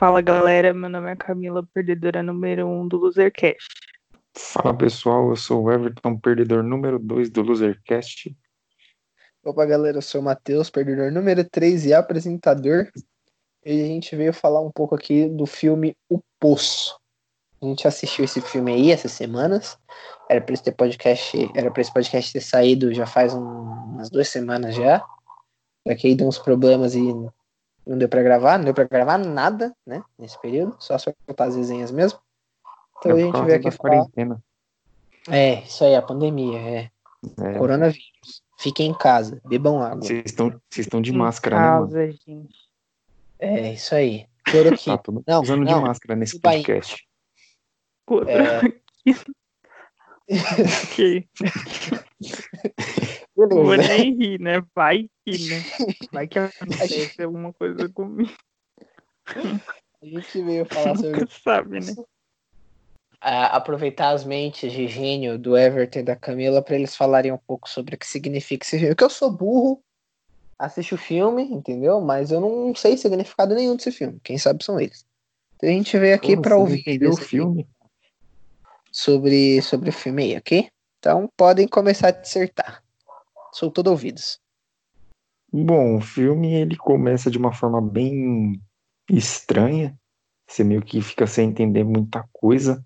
Fala galera, meu nome é Camila, perdedora número 1 um do Losercast. Fala pessoal, eu sou o Everton, perdedor número 2 do Losercast. Opa galera, eu sou o Matheus, perdedor número 3 e apresentador. E a gente veio falar um pouco aqui do filme O Poço. A gente assistiu esse filme aí essas semanas. Era para esse podcast, era para esse podcast ter saído já faz um, umas duas semanas já. Só que aí deu uns problemas e não deu para gravar, não deu para gravar nada, né, nesse período, só só contar as resenhas mesmo. Então É a gente veio aqui falar. quarentena. É, isso aí, a pandemia, é. É, Coronavírus. Fiquem em casa, bebam água. Vocês estão vocês estão de Em máscara, né, mano? casa, gente. É, isso aí. Cloroquina. Tá Não, usando não. de máscara nesse podcast. É, Ok. Não vou beleza. nem rir, né? Vai que, né? Vai que acontece alguma coisa comigo. A gente veio falar sobre Nunca sabe, né? ah, aproveitar as mentes de gênio do Everton e da Camila para eles falarem um pouco sobre o que significa esse filme. Porque eu sou burro, assisto o filme, entendeu? Mas eu não sei significado nenhum desse filme. Quem sabe são eles. Então a gente veio aqui para ouvir entendeu o filme? sobre, sobre o filme aí, ok? Então podem começar a dissertar. Sou todo ouvidos. Bom, o filme ele começa de uma forma bem estranha. Você meio que fica sem entender muita coisa.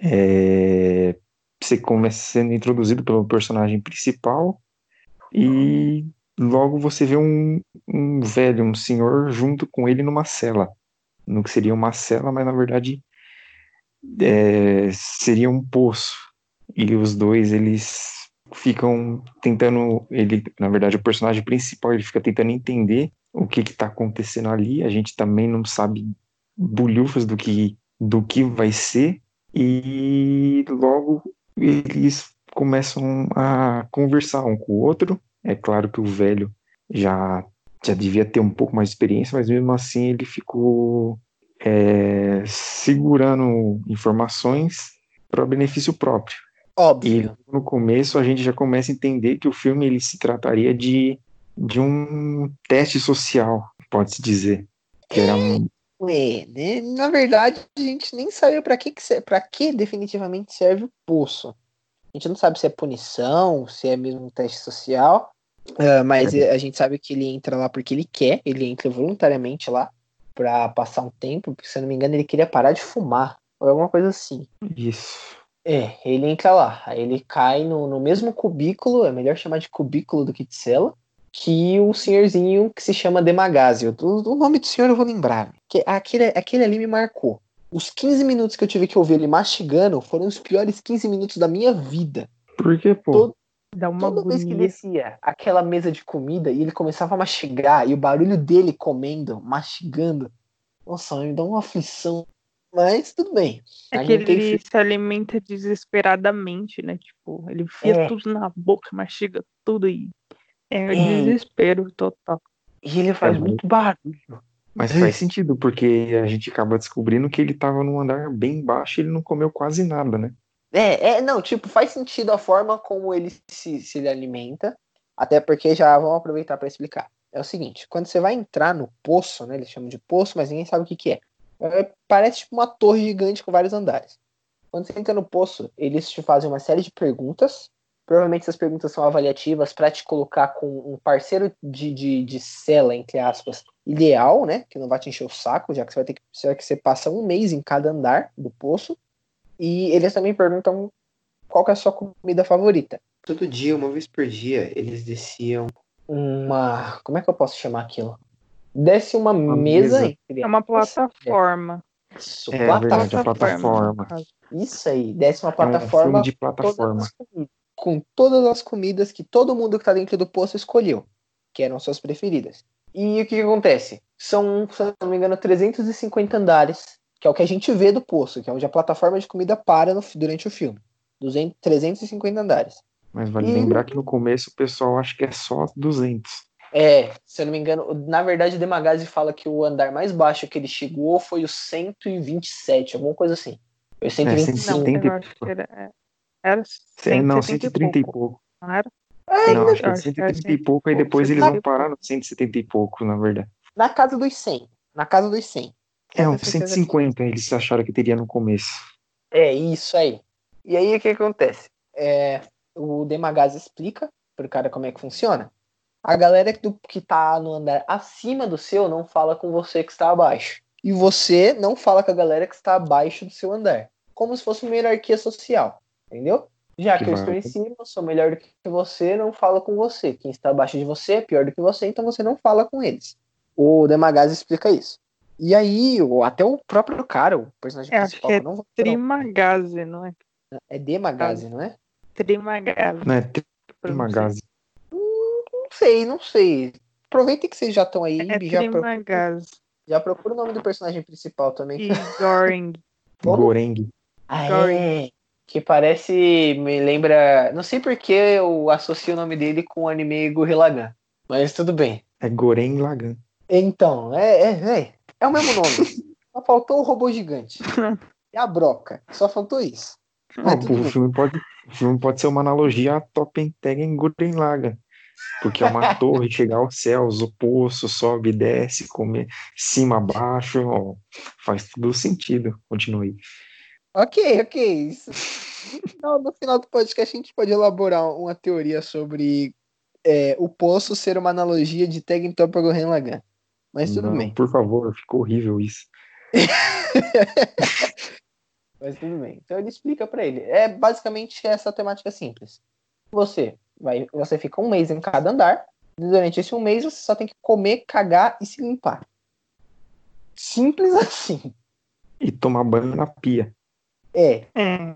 É, Você começa sendo introduzido pelo personagem principal e logo você vê um, um velho, um senhor, junto com ele numa cela. No que seria uma cela, mas na verdade é, seria um poço. E os dois, eles ficam tentando, ele, na verdade, o personagem principal, ele fica tentando entender o que está acontecendo ali. A gente também não sabe bulhufas do que do que vai ser e logo eles começam a conversar um com o outro. É claro que o velho já já devia ter um pouco mais de experiência, mas mesmo assim ele ficou é, segurando informações para benefício próprio. E Óbvio. no começo a gente já começa a entender que o filme ele se trataria de, de um teste social, pode-se dizer. Que era um, É, né? Na verdade, a gente nem sabe pra que, que, pra que definitivamente serve o poço. A gente não sabe se é punição, se é mesmo um teste social. Ah, mas a gente sabe que ele entra lá porque ele quer, ele entra voluntariamente lá pra passar um tempo, porque se eu não me engano ele queria parar de fumar, ou alguma coisa assim. isso. É, ele entra lá, aí ele cai no, no mesmo cubículo, é melhor chamar de cubículo do que de cela, que o senhorzinho que se chama Demagásio. O, o nome do senhor eu vou lembrar. Que aquele, aquele ali me marcou. Os 15 minutos que eu tive que ouvir ele mastigando foram os piores 15 minutos da minha vida. Por que, pô? Todo- Dá uma Toda vez que agonia. descia aquela mesa de comida e ele começava a mastigar, e o barulho dele comendo, mastigando, nossa, me dá uma aflição. Mas tudo bem. É A que gente tem ele fi- se alimenta desesperadamente, né? Tipo, ele enfia É. tudo na boca, mastiga tudo e é É. desespero total. E ele faz É, muito barulho. Mas faz sentido, porque a gente acaba descobrindo que ele estava num andar bem baixo e ele não comeu quase nada, né? É, é, não, tipo, faz sentido a forma como ele se, se ele alimenta, até porque já vamos aproveitar para explicar. É o seguinte, quando você vai entrar no poço, né, eles chamam de poço, mas ninguém sabe o que que é. É, parece tipo uma torre gigante com vários andares. Quando você entra no poço, eles te fazem uma série de perguntas, provavelmente essas perguntas são avaliativas para te colocar com um parceiro de, de, de cela, entre aspas, ideal, né, que não vai te encher o saco, já que você vai ter que, já que você passa um mês em cada andar do poço, e eles também perguntam qual é a sua comida favorita. Todo dia, uma vez por dia, eles desciam. Uma. Como é que eu posso chamar aquilo? Desce uma, Uma mesa, mesa. entre É uma plataforma. Isso, É plataforma. verdade, a plataforma. Isso aí, desce uma É um plataforma filme de com todas plataforma. as comidas- com todas as comidas que todo mundo que tá dentro do poço escolheu, que eram suas preferidas. E o que, que acontece? São, se não me engano, 350 andares, que é o que a gente vê do poço, que é onde a plataforma de comida para no- durante o filme. 200, 350 andares. Mas vale E- lembrar que no começo o pessoal acha que é só 200. É, se eu não me engano, na verdade, o Demagazi fala que o andar mais baixo que ele chegou foi o 127, alguma coisa assim. Foi o 125. Não, 170 eu acho que era. é, Era É, não, 170 130 e pouco. pouco. Não era? É, Não, acho que é acho que é 130 e pouco, aí depois eles vão 130 e parar no 170 e pouco, na verdade. na casa dos 100. Na casa dos 100. É, uns certeza que- 150 eles acharam que teria no começo. É isso aí. E aí o que acontece? É, o Demagaz explica pro cara como é que funciona. A galera do, que tá no andar acima do seu não fala com você que está abaixo. E você não fala com a galera que está abaixo do seu andar. Como se fosse uma hierarquia social. Entendeu? Já que, Que eu estou em cima, eu sou melhor do que você, não falo com você. Quem está abaixo de você é pior do que você, então você não fala com eles. O Demagaz explica isso. E aí, até o próprio cara, o personagem É, acho principal, que é eu não vou Trimagaze, não é? é Demagaze, não é? Trimagaze. Né? Trimagazi. Não sei, não sei. Aproveitem que vocês já estão aí É e já, pro- Trimagaze. já procura o nome do personagem principal também. Goring. Como? Goreng. Ah, Goring. é. Que parece. Me lembra. Não sei porque eu associo o nome dele com o anime Gurren. Mas tudo bem. É Goren Lagan. Então, é, é, é. É o mesmo nome. Só faltou o robô gigante. E a broca. Só faltou isso. Tudo o, filme pode, o filme pode ser uma analogia a Topentegen Gurren Lagann. Porque é uma torre, chegar aos céus, o poço, sobe, desce, come, cima, abaixo, ó, faz tudo sentido. Continue. Ok, ok. Isso- No, no final do podcast a gente pode elaborar uma teoria sobre é, o poço ser uma analogia de Tegen Toppa Gurren Lagann. Mas tudo Não, bem, Por favor, ficou horrível isso. mas tudo bem. Então ele explica pra ele. É basicamente essa temática simples. Você vai, você fica um mês em cada andar. e Durante esse um mês você só tem que comer, cagar e se limpar. Simples assim. E tomar banho na pia. É, É.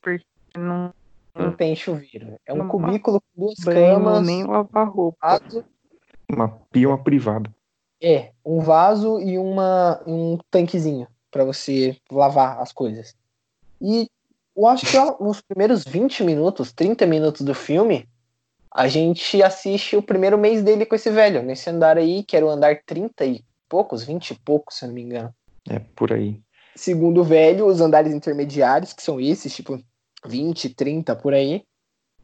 Porque não não tem chuveiro. É um Não cubículo com duas banho camas, nem lavar roupa. vaso, Uma pia, uma privada. É, um vaso e uma, um tanquezinho pra você lavar as coisas. E eu acho que ó, os primeiros 20 minutos, 30 minutos do filme, a gente assiste o primeiro mês dele com esse velho, nesse andar aí, que era o andar 30 e poucos, 20 e poucos, se eu não me engano. É por aí. Segundo o velho, os andares intermediários, que são esses, tipo 20, 30 por aí,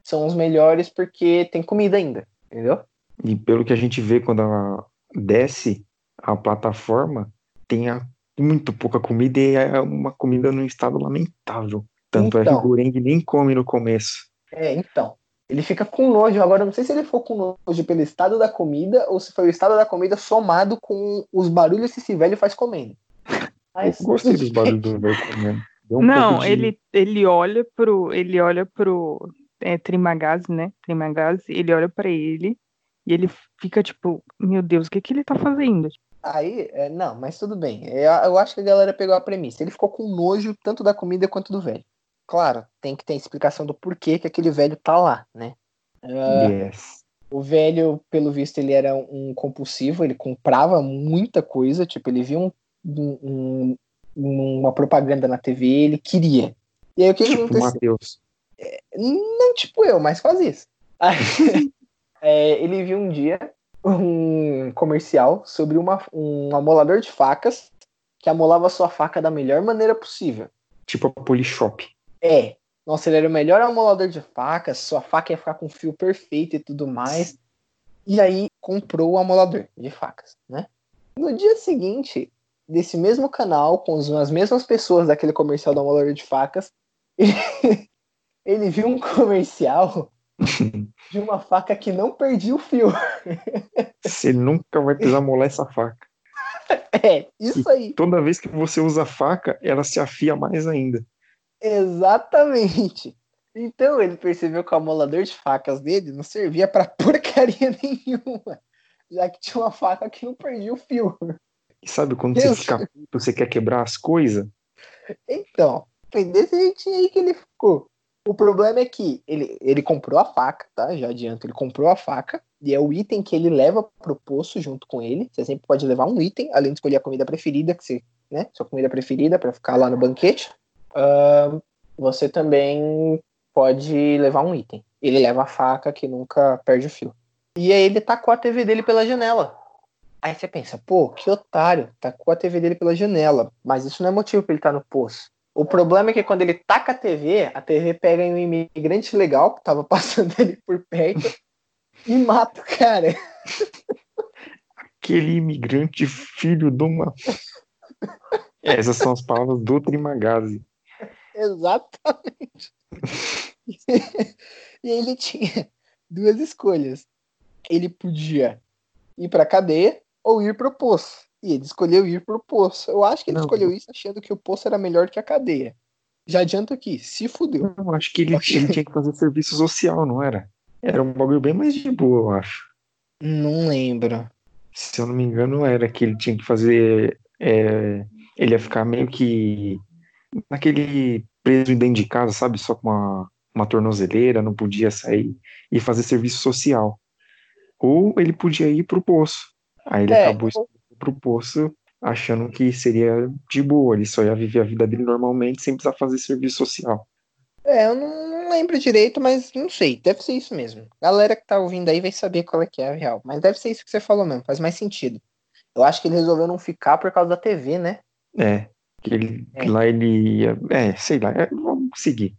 são os melhores porque tem comida ainda, entendeu? E pelo que a gente vê quando ela desce a plataforma, tem a- muito pouca comida e é uma comida num estado lamentável. Tanto é que Então. o Goreng nem come no começo. É, então. Ele fica com nojo. Agora, eu não sei se ele ficou com nojo pelo estado da comida ou se foi o estado da comida somado com os barulhos que esse velho faz comendo. Mas, Eu gostei dos barulhos do velho comendo. Um não, de- ele, ele olha pro. Ele olha pro. É, Trimagaze, né? Trimagaze, ele olha pra ele e ele fica tipo, meu Deus, o que que ele tá fazendo? Aí, é, não, mas tudo bem. É, eu acho que a galera pegou a premissa. Ele ficou com nojo tanto da comida quanto do velho. Claro, tem que ter explicação do porquê que aquele velho tá lá, né? Ah, Yes. O velho, pelo visto, ele era um compulsivo, ele comprava muita coisa, tipo, ele via um, um- um- uma propaganda na TV, ele queria. E aí o que, Tipo aconteceu? Matheus. Não tipo eu, mas quase isso. Aí, é, ele viu um dia um comercial sobre uma, um amolador de facas que amolava sua faca da melhor maneira possível. Tipo a Polishop. É. Nossa, ele era o melhor amolador de facas, sua faca ia ficar com fio perfeito e tudo mais. E aí comprou o amolador de facas, né? No dia seguinte, desse mesmo canal, com as as mesmas pessoas daquele comercial do amolador de facas, ele, ele viu um comercial de uma faca que não perdia o fio. Você nunca vai precisar molar essa faca. É, isso aí. Toda vez que você usa a faca, ela se afia mais ainda. Exatamente. Então ele percebeu que o amolador de facas dele não servia pra porcaria nenhuma, já que tinha uma faca que não perdia o fio. E sabe quando você Deus. fica puto, você quer quebrar as coisas? Então, foi desse jeitinho aí que ele ficou. O problema é que ele, ele comprou a faca, tá? Já adianto, ele comprou a faca e é o item que ele leva pro poço junto com ele. Você sempre pode levar um item, além de escolher a comida preferida, que você, né? Sua comida preferida pra ficar lá no banquete. Ahn, você também pode levar um item. Ele leva a faca que nunca perde o fio. E aí ele tacou a TV dele pela janela. Aí você pensa, pô, que otário, tacou a TV dele pela janela. Mas isso não é motivo pra ele estar no poço. O problema é que quando ele taca a TV, a TV pega em um imigrante legal que tava passando ali por perto e mata o cara. Aquele imigrante filho de uma. Essas são as palavras do Trimagazi. Exatamente. e ele tinha duas escolhas. Ele podia ir pra cadeia ou ir pro poço. E ele escolheu ir pro poço. Eu acho que ele Não. escolheu isso achando que o poço era melhor que a cadeia. Já adianto aqui, se fudeu. Eu acho que ele, ele tinha que fazer serviço social, não era? Era um bagulho bem mais de boa, eu acho. Não lembro. Se eu não me engano, era que ele tinha que fazer. é, ele ia ficar meio que naquele preso dentro de casa, sabe? Só com uma, uma tornozeleira, não podia sair e fazer serviço social. Ou ele podia ir pro poço. Aí ele É, acabou indo pro poço achando que seria de boa, ele só ia viver a vida dele normalmente sem precisar fazer serviço social. É, eu não não lembro direito, mas não sei. Deve ser isso mesmo. Galera que tá ouvindo aí vai saber qual é que é a real. Mas deve ser isso que você falou mesmo. Faz mais sentido. Eu acho que ele resolveu não ficar por causa da TV, né? É, que ele, É. lá ele ia. É, sei lá, é, vamos seguir.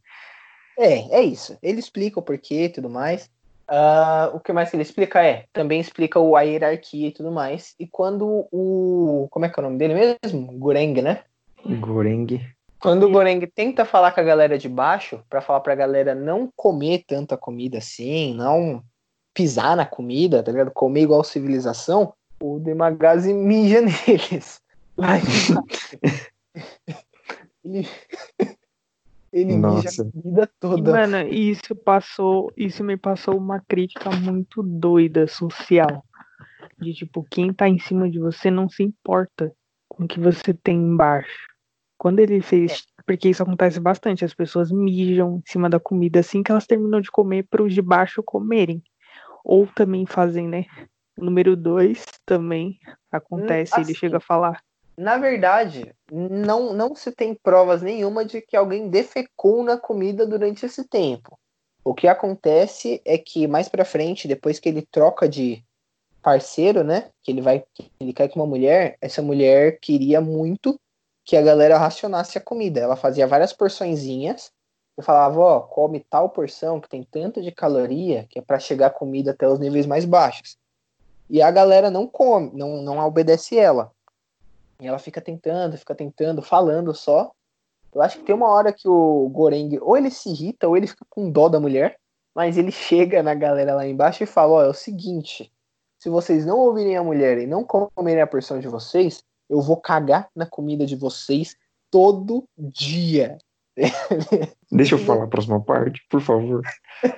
É, é isso. Ele explica o porquê e tudo mais. Ah, o que mais que ele explica é, também explica o- a hierarquia e tudo mais. E quando o. Como é que é o nome dele mesmo? Gureng, né? Goreng. Quando o Goreng tenta falar com a galera de baixo, pra falar pra galera não comer tanta comida assim, não pisar na comida, tá ligado? Comer igual civilização, o Demagazi mija neles. ele ele mija Nossa. a comida E, toda. mano, isso passou, isso me passou uma crítica muito doida social. De tipo, quem tá em cima de você não se importa com o que você tem embaixo. Quando ele fez, porque isso acontece bastante, as pessoas mijam em cima da comida assim que elas terminam de comer para os de baixo comerem. Ou também fazem, né? Número dois também acontece, ele assim, chega a falar. Na verdade, não, não se tem provas nenhuma de que alguém defecou na comida durante esse tempo. O que acontece é que mais pra frente, depois que ele troca de parceiro, né? Que ele vai, ele cai com uma mulher, essa mulher queria muito que a galera racionasse a comida. Ela fazia várias porçõezinhas e falava, ó, come tal porção que tem tanto de caloria que é pra chegar a comida até os níveis mais baixos. E a galera não come, não, não obedece ela. E ela fica tentando, fica tentando, falando só. Eu acho que tem uma hora que o Goreng ou ele se irrita ou ele fica com dó da mulher, mas ele chega na galera lá embaixo e fala: Ó, é o seguinte, se vocês não ouvirem a mulher e não comerem a porção de vocês, eu vou cagar na comida de vocês todo dia. Deixa eu falar a próxima parte, por favor.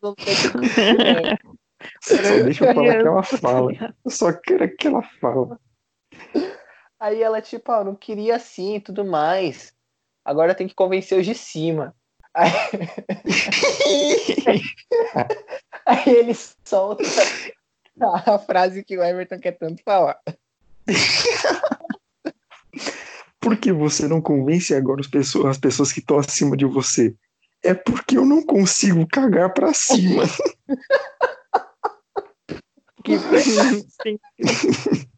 Todo dia. Só deixa eu falar aquela fala. Eu só quero aquela fala. Aí ela, tipo, ó, não queria assim e tudo mais. Agora tem que convencer os de cima. Aí, aí ele solta a frase que o Everton quer tanto falar. Por que você não convence agora as pessoas, as pessoas que estão acima de você? É porque eu não consigo cagar pra cima. Que sim.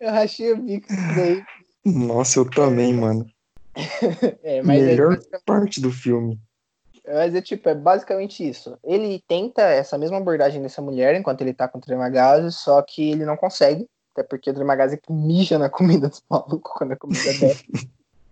Eu rachei o bico disso daí. Nossa, eu também, mano. É, mas, Melhor é, parte do filme. mas é tipo, é basicamente isso. Ele tenta essa mesma abordagem dessa mulher enquanto ele tá com o Tremagazi, só que ele não consegue. Até porque o Tremagazi mija na comida dos malucos quando a comida desce.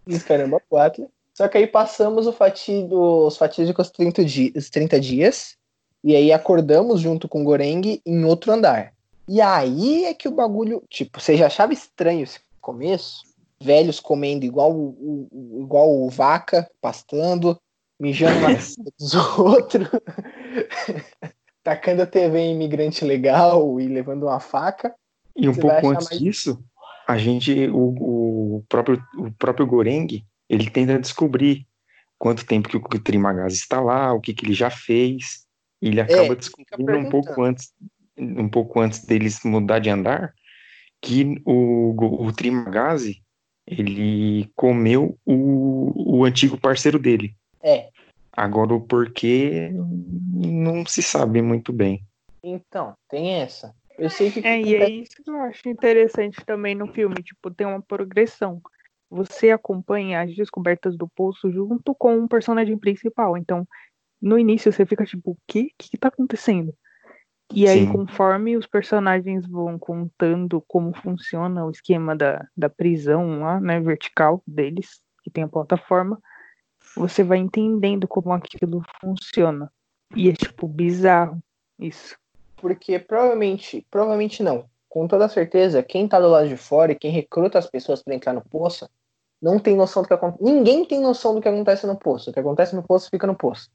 e os caramba quatro. Só que aí passamos o fatídico, os fatídicos 30, di os 30 dias. E aí acordamos junto com o Goreng em outro andar. E aí é que o bagulho. Tipo, você já achava estranho esse começo? Velhos comendo igual o, o- igual o vaca, pastando, mijando na dos outros, tacando a TV em imigrante legal e levando uma faca. E um pouco antes mais- disso, a gente, o, o próprio, o próprio Goreng, ele tenta descobrir quanto tempo que o Trimagaz está lá, o que, que ele já fez. E ele acaba fica descobrindo um pouco antes, um pouco antes deles mudar de andar, que o, o Trimagazi, ele comeu o, o antigo parceiro dele. É. Agora o porquê não se sabe muito bem. Então, tem essa. Eu sei que. É, e é isso que eu acho interessante também no filme, tipo, tem uma progressão. Você acompanha as descobertas do poço junto com o personagem principal. Então, no início você fica tipo, o que? O que que tá acontecendo? E aí, Sim. conforme os personagens vão contando como funciona o esquema da, da prisão lá, né, vertical deles, que tem a plataforma, você vai entendendo como aquilo funciona. E é, tipo, bizarro isso. Porque provavelmente, provavelmente não. Com toda certeza, quem tá do lado de fora e quem recruta as pessoas para entrar no poço não tem noção do que acontece. Ninguém tem noção do que acontece no poço. O que acontece no poço fica no poço.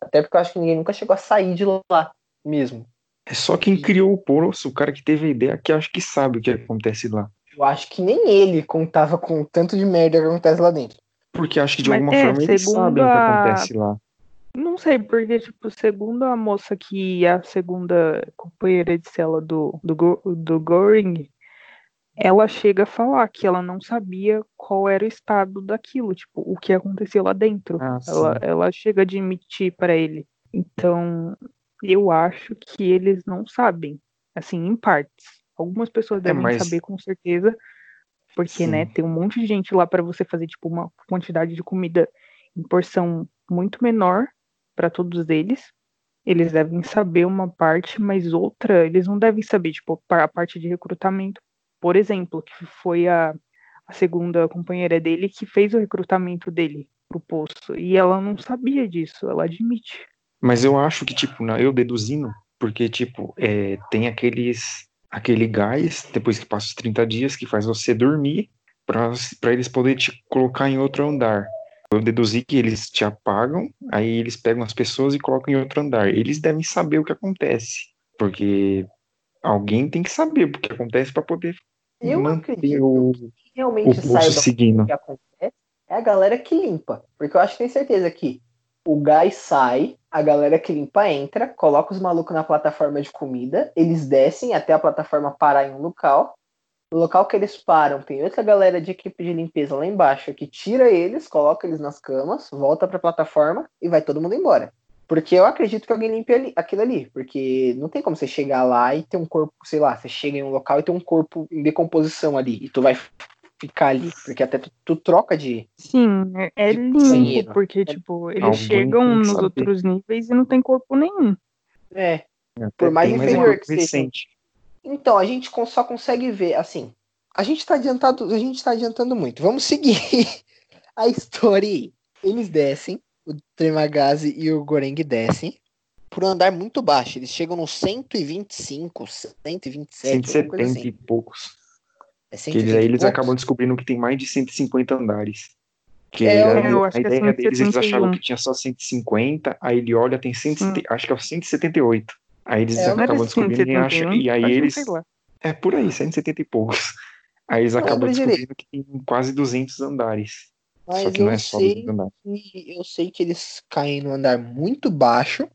Até porque eu acho que ninguém nunca chegou a sair de lá mesmo. É só quem criou o poço, o cara que teve a ideia, que acho que sabe o que acontece lá. Eu acho que nem ele contava com o tanto de merda que acontece lá dentro. Porque acho que de Mas alguma é, forma eles sabem o que acontece lá. Não sei, porque, tipo, segundo a moça que é a segunda companheira de cela do, do, do Goring, ela chega a falar que ela não sabia qual era o estado daquilo, tipo, o que acontecia lá dentro. Ah, Ela, ela chega a admitir para ele. Então, eu acho que eles não sabem, assim, em partes. Algumas pessoas É, devem mas- saber com certeza, porque, Sim. né, tem um monte de gente lá para você fazer, tipo, uma quantidade de comida em porção muito menor para todos eles. Eles devem saber uma parte, mas outra eles não devem saber, tipo, a parte de recrutamento, por exemplo, que foi a, a segunda companheira dele que fez o recrutamento dele pro poço. E ela não sabia disso, ela admite. Mas eu acho que, tipo, na- eu deduzindo, porque, tipo, é, tem aqueles, aquele gás, depois que passa os 30 dias, que faz você dormir, pra eles poderem te colocar em outro andar. Eu deduzi que eles te apagam, aí eles pegam as pessoas e colocam em outro andar. Eles devem saber o que acontece, porque alguém tem que saber o que acontece para poder Eu manter o, que o realmente poço saiba seguindo. o que acontece é a galera que limpa. Porque eu acho que tem certeza que o gás sai, a galera que limpa entra, coloca os malucos na plataforma de comida, eles descem até a plataforma parar em um local. No local que eles param, tem outra galera de equipe de limpeza lá embaixo que tira eles, coloca eles nas camas, volta pra plataforma e vai todo mundo embora. Porque eu acredito que alguém limpe ali- aquilo ali. Porque não tem como você chegar lá e ter um corpo, sei lá, você chega em um local e tem um corpo em decomposição ali. E tu vai ficar ali. Porque até tu, tu troca de. Sim, é, é De limpo, banheiro. porque, tipo, eles Alguém chegam nos saber. outros níveis e não tem corpo nenhum. É. Até Por mais é inferior que seja. Então, a gente só consegue ver, assim. A gente tá adiantado, a gente tá adiantando muito. Vamos seguir a história aí. Eles descem, o Tremagazi e o Goreng descem por um andar muito baixo. Eles chegam no 125, 127, alguma coisa 170 assim. e poucos. É Que 120 eles, aí eles e poucos. acabam descobrindo que tem mais de 150 andares. Que É, a, eu acho a que é ideia deles, eles 171. achavam que tinha só 150, aí ele olha, tem 100, Sim. acho que é o 178. Aí eles É, era acabam descobrindo e, acham, 171? e aí Acho que eles. É por aí, 170 e poucos. Aí eles acabam descobrindo que tem quase 200 andares. Mas só que não eu é sei 200 andares. que eu sei que eles caem no andar muito baixo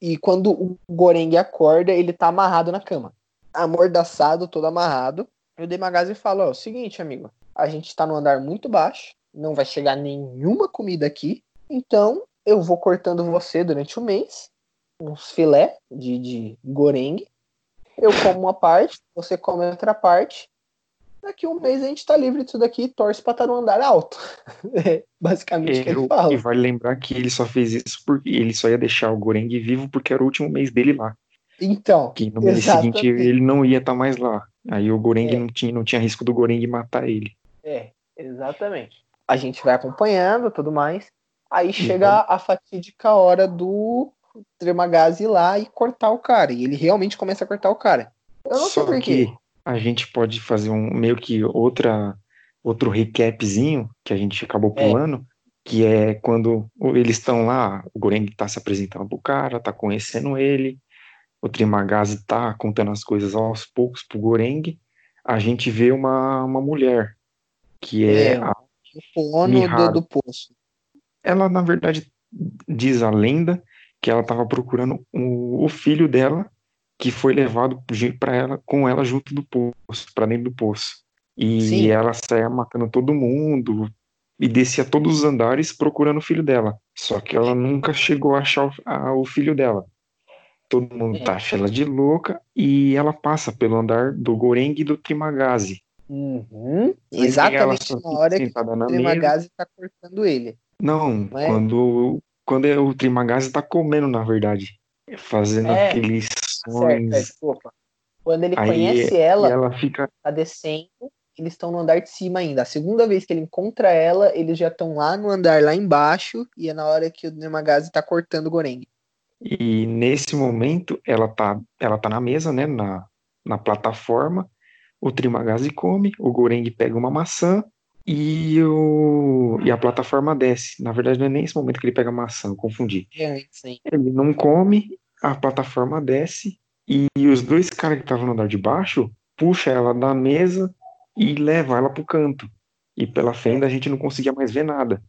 e quando o Goreng acorda, ele tá amarrado na cama. Amordaçado, todo amarrado. E o Demagazi fala, ó, o seguinte, amigo, a gente tá no andar muito baixo, não vai chegar nenhuma comida aqui, então eu vou cortando você durante um mês, uns filé de, de Goreng, eu como uma parte, você come outra parte, daqui um mês a gente tá livre disso daqui e torce pra estar no andar alto. É basicamente o que ele fala. e vale lembrar que ele só fez isso porque ele só ia deixar o Goreng vivo porque era o último mês dele lá. Então, Que no mês Exatamente. seguinte ele não ia estar mais lá. Aí o Goreng É. não, tinha, não tinha risco do Goreng matar ele. é, exatamente. A gente vai acompanhando tudo mais. Aí chega a fatídica hora do Tremagazi ir lá e cortar o cara. E ele realmente começa a cortar o cara. Eu não Só sei por quê. que a gente pode fazer um meio que outra outro recapzinho que a gente acabou É. pulando, que é quando eles estão lá, o Goreng tá se apresentando pro cara, tá conhecendo ele, o Trimagazi tá contando as coisas aos poucos pro Goreng, a gente vê uma, uma mulher, que é, É. a, O do, do poço. ela na verdade diz a lenda que ela tava procurando o, o filho dela que foi levado para ela com ela junto do poço, para dentro do poço. E Sim. ela saía matando todo mundo e descia todos os andares procurando o filho dela. Só que ela nunca chegou a achar o, a- o filho dela. Todo mundo É. taxa ela de louca e ela passa pelo andar do Goreng e do Trimagazi. Uhum. Exatamente na hora que o na mesa. Tremagazi tá cortando ele. Não, Não é? quando, quando é o Trimagazi tá comendo, na verdade. Fazendo É. aquele informações. é, desculpa. Quando ele Aí conhece ela, ela fica. tá descendo, eles estão no andar de cima ainda. A segunda vez que ele encontra ela, eles já estão lá no andar lá embaixo, e é na hora que o Nemagazi tá cortando o Goreng. E nesse momento ela tá, ela tá na mesa, né? Na, na plataforma. O Trimagazi come, o Goreng pega uma maçã e, o, e a plataforma desce. Na verdade, não é nem esse momento que ele pega a maçã, eu confundi. É? Ele não come, a plataforma desce e os dois caras que estavam no andar de baixo puxa ela da mesa e leva ela pro canto. E pela fenda a gente não conseguia mais ver nada.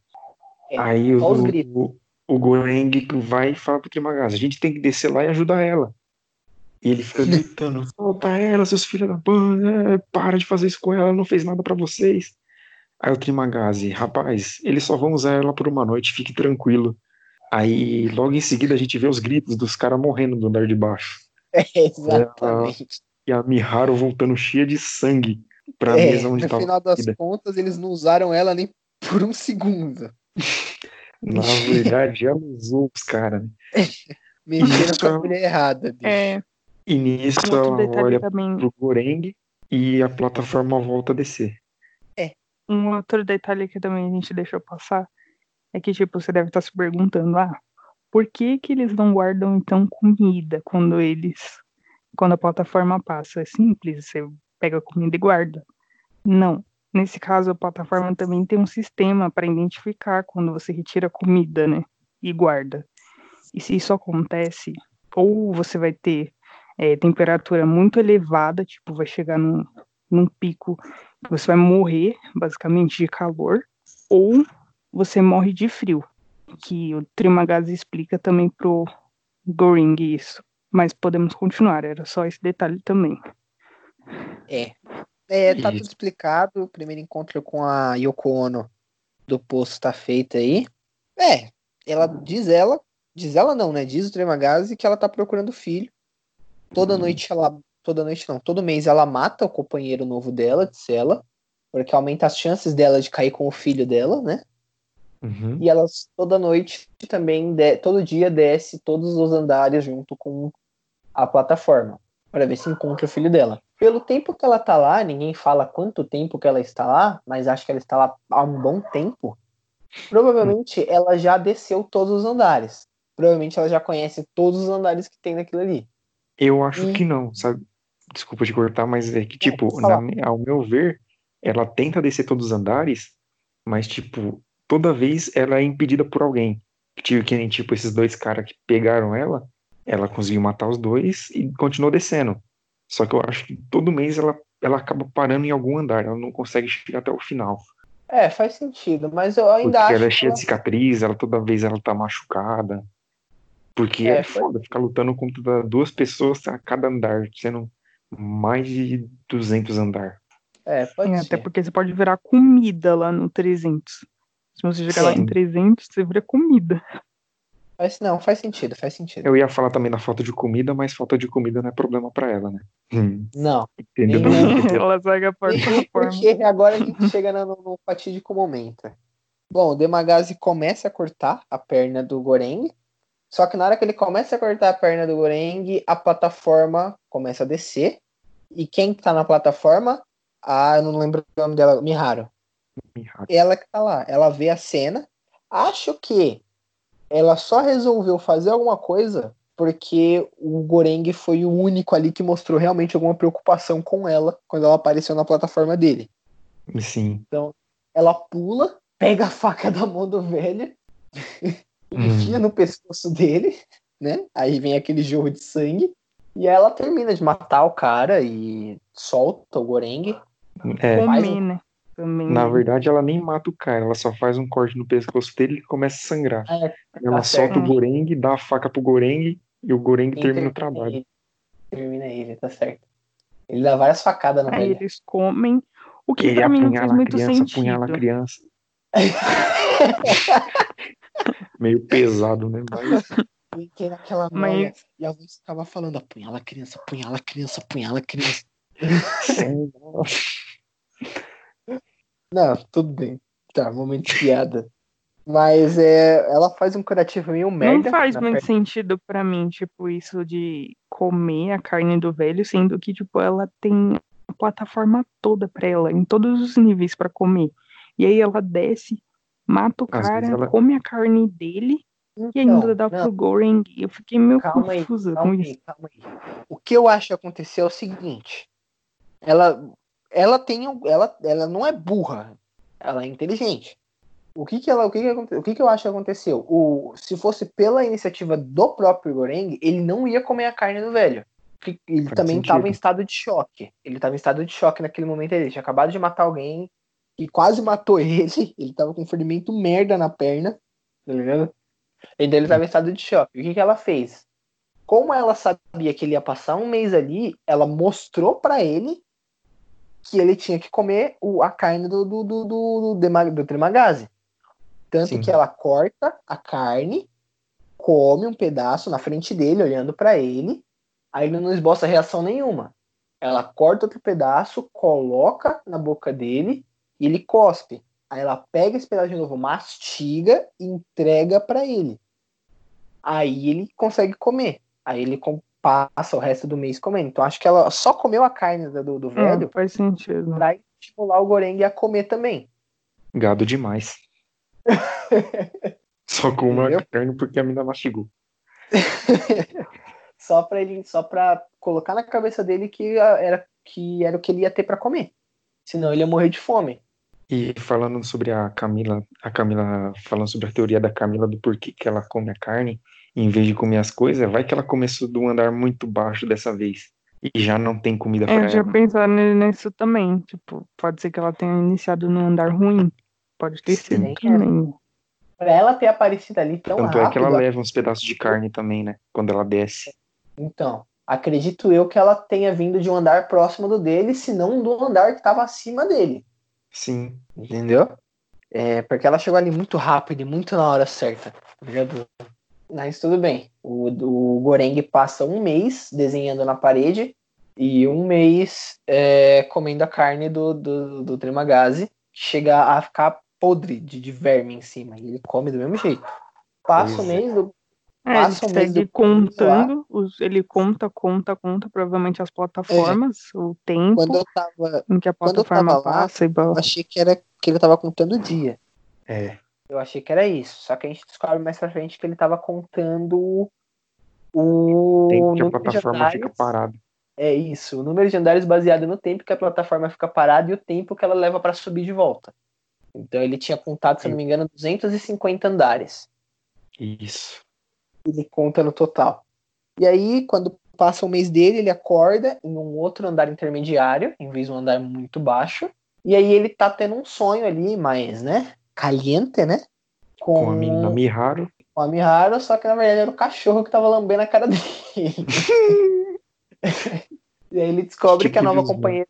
É, Aí o, o, o Goreng vai e fala pro Trimagazi, a gente tem que descer lá e ajudar ela. E ele fica gritando, solta ela, seus filhos da puta, é, para de fazer isso com ela, ela não fez nada pra vocês. Aí o Trimagazi, rapaz, eles só vão usar ela por uma noite, fique tranquilo. Aí logo em seguida a gente vê os gritos dos caras morrendo do andar de baixo. É, exatamente. E a Miharu voltando cheia de sangue pra É, mesa onde no tava final a das contas, eles não usaram ela nem por um segundo. Na verdade, ela usou os caras. Né? Mexeram com é- a mulher errada, bicho. É, E nisso outro ela olha também. pro Goreng e a plataforma volta a descer. Um outro detalhe que também a gente deixou passar é que, tipo, você deve estar se perguntando, ah, por que que eles não guardam, então, comida quando eles... Quando a plataforma passa? É simples, você pega a comida e guarda. Não. Nesse caso, a plataforma também tem um sistema para identificar quando você retira comida, né? E guarda. E se isso acontece, ou você vai ter é, temperatura muito elevada, tipo, vai chegar num, num pico você vai morrer, basicamente, de calor, ou você morre de frio. Que o Trimagazi explica também pro Goring isso. Mas podemos continuar, era só esse detalhe também. É. É, tá tudo explicado. O primeiro encontro com a Yoko Ono do poço tá feito aí. É, ela diz ela, diz ela não, né? Diz o Tremagazi que ela tá procurando o filho. Toda noite ela, toda noite não, todo mês ela mata o companheiro novo dela, de cela, porque aumenta as chances dela de cair com o filho dela, né? Uhum. E ela toda noite também, de- todo dia desce todos os andares junto com a plataforma para ver se encontra o filho dela. Pelo tempo que ela tá lá, ninguém fala quanto tempo que ela está lá, mas acho que ela está lá há um bom tempo. Provavelmente ela já desceu todos os andares. Provavelmente ela já conhece todos os andares que tem naquilo ali. Eu acho E- que não, sabe? Desculpa te cortar, mas é que, Não, tipo, falar. na ao meu ver, ela tenta descer todos os andares, mas, tipo, toda vez ela é impedida por alguém. Tipo, que nem, tipo, esses dois caras que pegaram ela, ela conseguiu matar os dois e continuou descendo. Só que eu acho que todo mês ela, ela acaba parando em algum andar, ela não consegue chegar até o final. É, faz sentido, mas eu ainda Porque acho ela é cheia ela- de cicatriz, ela toda vez ela tá machucada. Porque É, é, foi- foda ficar lutando contra duas pessoas a cada andar, sendo mais de 200 andar. É, pode É, ser. até porque você pode virar comida lá no 300. Se você chegar lá Sim. em 300, você vira comida. Faz, não, faz sentido, faz sentido. Eu ia falar também da falta de comida, mas falta de comida não é problema pra ela, né? Hum, Não, entendeu? Nem- Ela zaga a plataforma. Porque agora a gente chega no, no fatídico momento. Bom, o Demagazi começa a cortar a perna do Goreng. Só que na hora que ele começa a cortar a perna do Goreng, a plataforma começa a descer. E quem tá na plataforma? Ah, eu não lembro o nome dela, Miharu. Ela que tá lá. Ela vê a cena. Acho que ela só resolveu fazer alguma coisa porque o Goreng foi o único ali que mostrou realmente alguma preocupação com ela quando ela apareceu na plataforma dele. Sim. Ela pula, pega a faca da mão do velho, enfia no pescoço dele, né? Aí vem aquele jorro de sangue. E ela termina de matar o cara e solta o Goreng. É, Comer, né? Também. na verdade, ela nem mata o cara, ela só faz um corte no pescoço dele e começa a sangrar. É, Ela tá solta certo. o Goreng, dá a faca pro Goreng e o Goreng quem termina o termina trabalho. ele. Termina ele, tá certo. Ele dá várias facadas no Aí velho. eles comem. O que Ele pra mim não a muito criança, apunhala a sentido. criança. Meio pesado, né? Mas Mas-. E a voz ficava falando: apunhala a criança, apunhala a criança, apunhala a criança. Não, tudo bem. Tá, momento de piada. Mas é, ela faz um curativo meio merda. Não faz muito perna. sentido pra mim, tipo, isso de comer a carne do velho, sendo que, tipo, ela tem a plataforma toda pra ela, em todos os níveis pra comer. E aí ela desce, mata o Às cara, ela- come a carne dele e Então, ainda dá não, pro Goreng. Eu fiquei meio Calma aí, confusa com calma isso. aí, calma aí. O que eu acho que aconteceu é o seguinte. Ela, ela tem, ela, ela não é burra. Ela é inteligente. O que que ela, o que que, o que que eu acho que aconteceu? O, se fosse pela iniciativa do próprio Goreng, ele não ia comer a carne do velho. Ele Faz também estava em estado de choque. Ele estava em estado de choque naquele momento. Ele tinha acabado de matar alguém que quase matou ele. Ele tava com um ferimento merda na perna. Tá ligado? E daí ele tava em estado de choque. O que, que ela fez? Como ela sabia que ele ia passar um mês ali, ela mostrou pra ele que ele tinha que comer o, a carne do, do, do, do, do, Tremagazi. Tanto Sim. que ela corta a carne, come um pedaço na frente dele, olhando pra ele. Aí ele não esboça reação nenhuma. Ela corta outro pedaço, coloca na boca dele e ele cospe. Aí ela pega esse pedaço de novo, mastiga e entrega pra ele. Aí ele consegue comer. Aí ele passa o resto do mês comendo. Então acho que ela só comeu a carne do, do É, velho faz sentido. pra estimular o Goreng a comer também. Gado demais. Só com uma Entendeu? carne porque a mina mastigou. só para ele, só para colocar na cabeça dele que ah, era que era o que ele ia ter pra comer. Senão ele ia morrer de fome. E falando sobre a Camila, a Camila falando sobre a teoria da Camila do porquê que ela come a carne em vez de comer as coisas, vai que ela começou de um andar muito baixo dessa vez e já não tem comida É, pra eu já ela. pensado nisso também. Tipo, pode ser que ela tenha iniciado num andar ruim. Pode ter Sim. sido também. Pra ela ter aparecido ali tão Tanto é que ela rápido, leva uns pedaços de carne também, né? Quando ela desce. então, acredito eu que ela tenha vindo de um andar próximo do dele, se não do andar que estava acima dele. Sim. Entendeu? É, porque ela chegou ali muito rápido e muito na hora certa. tá ligado? Mas tudo bem. O, o Goreng passa um mês desenhando na parede e um mês é, comendo a carne do, do, do Tremagazi, que chega a ficar podre de, de verme em cima. E ele come do mesmo jeito. Passa o Pois é. mês, do, É, ele Passa um mês segue depois contando, os, ele conta, conta, conta, provavelmente as plataformas, o tempo quando eu tava. em que a quando eu plataforma tava lá, passa e blá. Eu achei que era que ele tava contando o dia. É. Eu achei que era isso. Só que a gente descobre mais pra frente que ele tava contando o Tem que a plataforma fica parada. É isso, o número de andares baseado no tempo que a plataforma fica parada e o tempo que ela leva pra subir de volta. Então ele tinha contado, se não me engano, 250 andares. Isso. Ele conta no total. E aí, quando passa o mês dele, ele acorda em um outro andar intermediário, em vez de um andar muito baixo. E aí ele tá tendo um sonho ali, mais, né? Caliente, né? Com a menina Miharu. com a Miharu, só que na verdade era o cachorro que tava lambendo a cara dele. e aí ele descobre Tipo que a nova visão. companheira.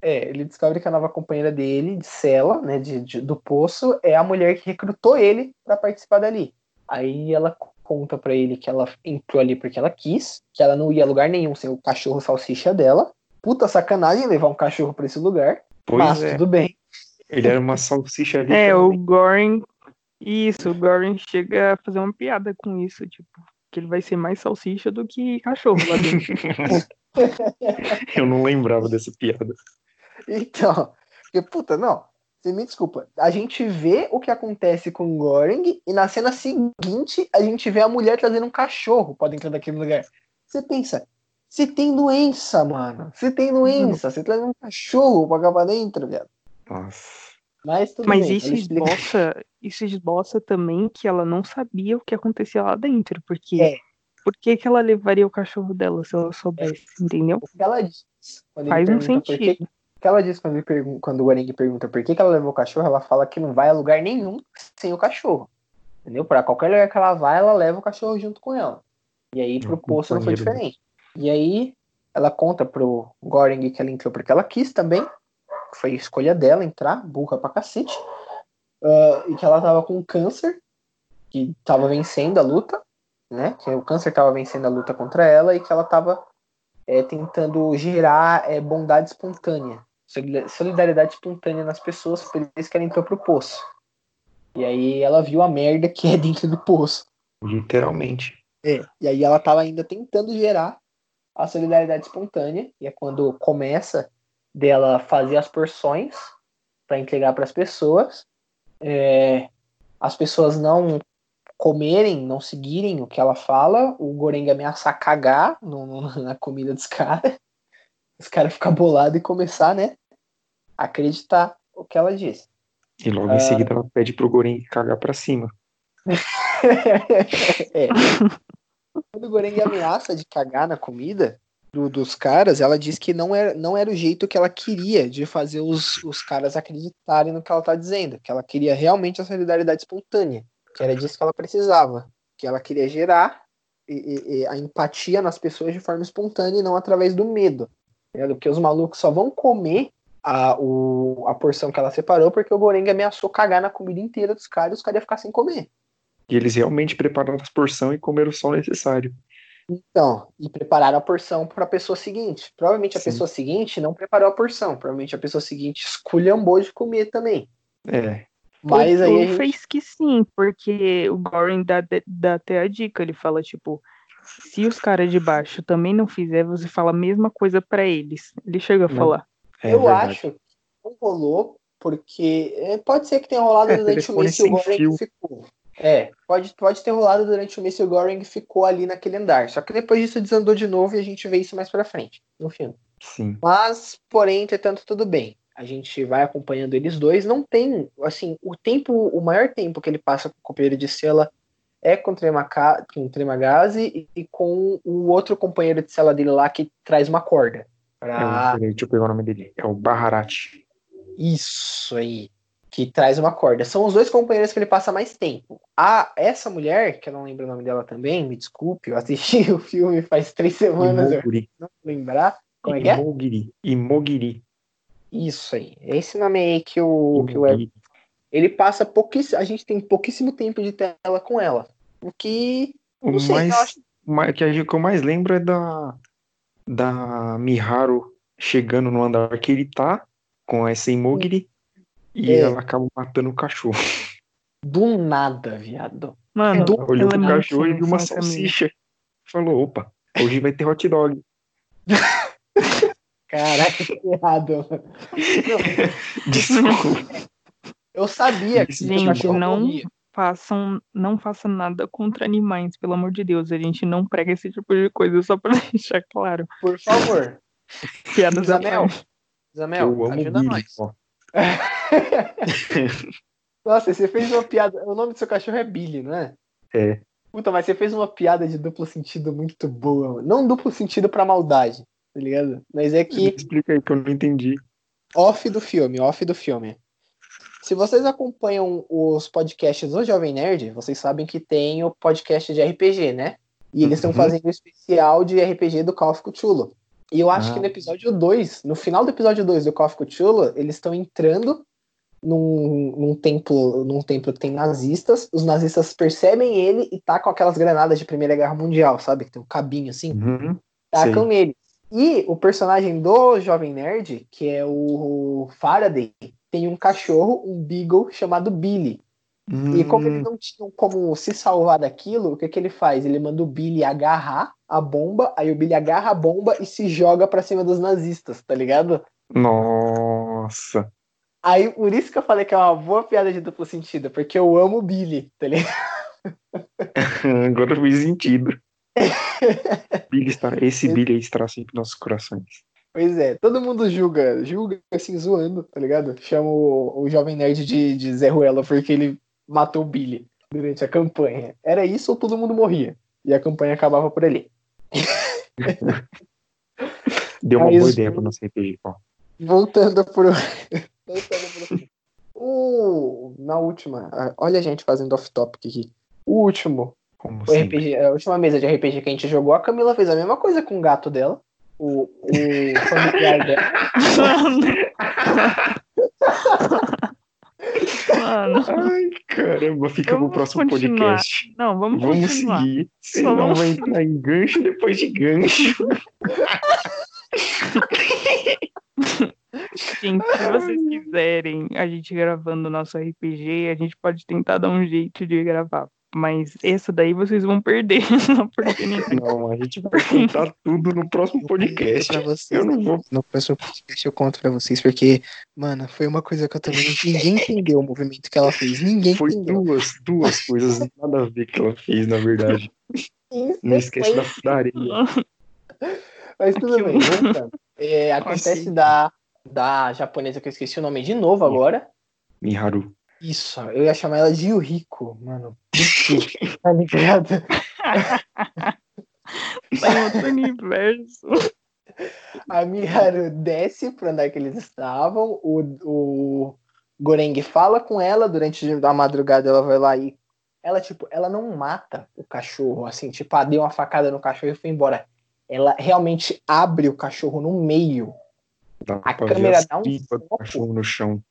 É, ele descobre que a nova companheira dele, de cela, né, de, de- do poço, é a mulher que recrutou ele pra participar dali. Aí ela conta pra ele que ela entrou ali porque ela quis, que ela não ia a lugar nenhum sem o cachorro salsicha dela. Puta sacanagem levar um cachorro pra esse lugar, Pois mas é. tudo bem. Ele era uma salsicha ali. É, também. o Goring. Isso, o Goring chega a fazer uma piada com isso, tipo, que ele vai ser mais salsicha do que cachorro lá dentro. Eu não lembrava dessa piada. Então, porque, puta, não. Você me desculpa. A gente vê o que acontece com o Goring e na cena seguinte a gente vê a mulher trazendo um cachorro pra dentro daquele lugar. Você pensa, você tem doença, mano. Você tem doença. Você traz um cachorro pra cá pra dentro, velho. Nossa. Mas tudo Mas bem. isso esboça, isso esboça também que ela não sabia o que acontecia lá dentro, porque É. por que, que ela levaria o cachorro dela se ela soubesse, entendeu? O que ela diz quando Faz um que- sentido. O que ela diz quando, pergun- quando o Goring pergunta por que, que ela levou o cachorro, ela fala que não vai a lugar nenhum sem o cachorro. Entendeu? Pra qualquer lugar que ela vai, ela leva o cachorro junto com ela. E aí pro poço não foi diferente. E aí ela conta pro Goring que ela entrou porque ela quis também. Que Foi escolha dela entrar, burra pra cacete. ah, e que ela tava com câncer, que tava vencendo a luta, né? Que o câncer tava vencendo a luta contra ela e que ela tava é, tentando gerar é, bondade espontânea, solida- solidariedade espontânea nas pessoas, por isso que ela entrou pro poço. E aí ela viu a merda que é dentro do poço. Literalmente. É. E aí ela tava ainda tentando gerar a solidariedade espontânea. E é quando começa dela fazer as porções para entregar para as pessoas. É, as pessoas não comerem, não seguirem o que ela fala, o Goreng ameaçar cagar no, no, na comida dos caras. Os caras ficam bolados e começar, né? a Acreditar o que ela disse. E logo em seguida ela pede pro Goreng cagar pra cima. é. Quando o Goreng ameaça de cagar na comida do- dos caras, ela diz que não era, não era o jeito que ela queria de fazer os, os caras acreditarem no que ela tá dizendo. Que ela queria realmente a solidariedade espontânea. Que era disso que ela precisava. Que ela queria gerar e- e- a empatia nas pessoas de forma espontânea e não através do medo. tá? Porque os malucos só vão comer a, o, a porção que ela separou porque o Goreng ameaçou cagar na comida inteira dos caras e os caras iam ficar sem comer. E eles realmente prepararam as porções e comeram só o necessário. Então, e prepararam a porção para a pessoa seguinte. Provavelmente a Sim. pessoa seguinte não preparou a porção. Provavelmente a pessoa seguinte esculhambou de comer também. É. Mas o aí Joe gente... fez que sim, porque o Goren dá, dá até a dica, ele fala, tipo, se os caras de baixo também não fizer, você fala a mesma coisa pra eles. Ele chega a Não. falar. é eu verdade. acho que não rolou, porque é, pode ser que tenha rolado É, durante o mês que o fio. ficou. É, pode, pode ter rolado durante o mês que o Goreng ficou ali naquele andar. Só que depois disso desandou de novo e a gente vê isso mais pra frente, no filme. Sim. Mas, porém, entretanto, tudo bem. A gente vai acompanhando eles dois. Não tem, assim, o tempo, o maior tempo que ele passa com o companheiro de cela é com o Tremaka- com o Tremagazi e, e com o outro companheiro de cela dele lá que traz uma corda. É Pra... o, peraí, deixa eu pegar o nome dele. É o Baharat. Isso aí. Que traz uma corda. São os dois companheiros que ele passa mais tempo. A, essa mulher, que eu não lembro o nome dela também, me desculpe, eu assisti o filme faz três semanas, eu não vou lembrar. Como é que é? Imogiri. Imogiri. Isso aí. Esse nome aí que o, que o ele passa pouquíssimo. A gente tem pouquíssimo tempo de tela com ela. O que. O Não sei, mais, eu acho. ma- que a gente- que eu mais lembro é da, da Miharu chegando no andar que ele tá com essa Imogiri e É. ela acaba matando o cachorro. Do nada, viado. Mano, do- Olhou pro muito cachorro e viu uma salsicha. Falou, opa, hoje vai ter hot dog. Caraca, que errado. Desculpa. Eu sabia que Gente, o não-. Façam, não façam nada contra animais, pelo amor de Deus. A gente não prega esse tipo de coisa, só pra deixar claro. Por favor. Piadas Zamel. Zamel, eu amo ajuda nós. Nossa, você fez uma piada. O nome do seu cachorro é Billy, não é? É. Puta, mas você fez uma piada de duplo sentido muito boa. mano. Não duplo sentido pra maldade, tá ligado? Mas é que Explica aí que eu não entendi. off do filme, off do filme. Se vocês acompanham os podcasts do Jovem Nerd, vocês sabem que tem o podcast de RPG, né? E eles estão Uhum. fazendo o especial de RPG do Call of Cthulhu. E eu acho Ah. que no episódio 2, no final do episódio 2 do Call of Cthulhu, eles estão entrando num, num templo, num templo que tem nazistas. Os nazistas percebem ele e tacam aquelas granadas de Primeira Guerra Mundial, sabe? Que tem um cabinho assim Uhum. tacam nele. E o personagem do Jovem Nerd, que é o Faraday, tem um cachorro, um Beagle, chamado Billy. E como Hum, eles não tinham como se salvar daquilo, o que, que ele faz? Ele manda o Billy agarrar a bomba, aí o Billy agarra a bomba e se joga pra cima dos nazistas, tá ligado? Nossa. Aí por isso que eu falei que é uma boa piada de duplo sentido, porque eu amo o Billy, tá ligado? Agora fez sentido. Billy está, esse Billy aí estará sempre em nossos corações. Pois é, todo mundo julga, julga assim, zoando, tá ligado? Chama o, o Jovem Nerd de, de Zé Ruela porque ele matou o Billy durante a campanha. Era isso ou todo mundo morria? E a campanha acabava por ali. Deu uma Mas- boa ideia para nosso RPG. Ó. Voltando pro. Pro. O, na última. Olha a gente fazendo off-topic aqui. O último. Como O. RPG, a última mesa de RPG que a gente jogou, a Camila fez a mesma coisa com o gato dela. O, o familiar dela. Mano, Ai, caramba, fica pro próximo continuar. podcast. não, vamos, Vamos continuar. seguir, senão Vamos- vai entrar em gancho depois de gancho. Gente, se vocês quiserem a gente gravando o nosso RPG, a gente pode tentar dar um jeito de gravar. Mas essa daí vocês vão perder. Não, porque ninguém- Não, a gente vai contar tudo no próximo podcast. Vocês. Eu não vou. No próximo podcast eu conto pra vocês, porque, mano, foi uma coisa que eu também. Ninguém entendeu o movimento que ela fez. Ninguém Foi entendeu. duas, duas coisas nada a ver que ela fez, na verdade. Não esquece da, da areia. Mas tudo Aqui, bem. É, acontece Assim. da, da japonesa que eu esqueci o nome de novo agora. Miharu. Isso, eu ia chamar ela de Yuriko, mano. Tá ligado? tá outro universo. A Miharu desce pro andar que eles estavam. O, o Goreng fala com ela durante a madrugada. Ela vai lá e. Ela, tipo, ela não mata o cachorro, assim, tipo, ah, deu uma facada no cachorro e foi embora. Ela realmente abre o cachorro no meio. Dá A câmera dá um foco. no chão.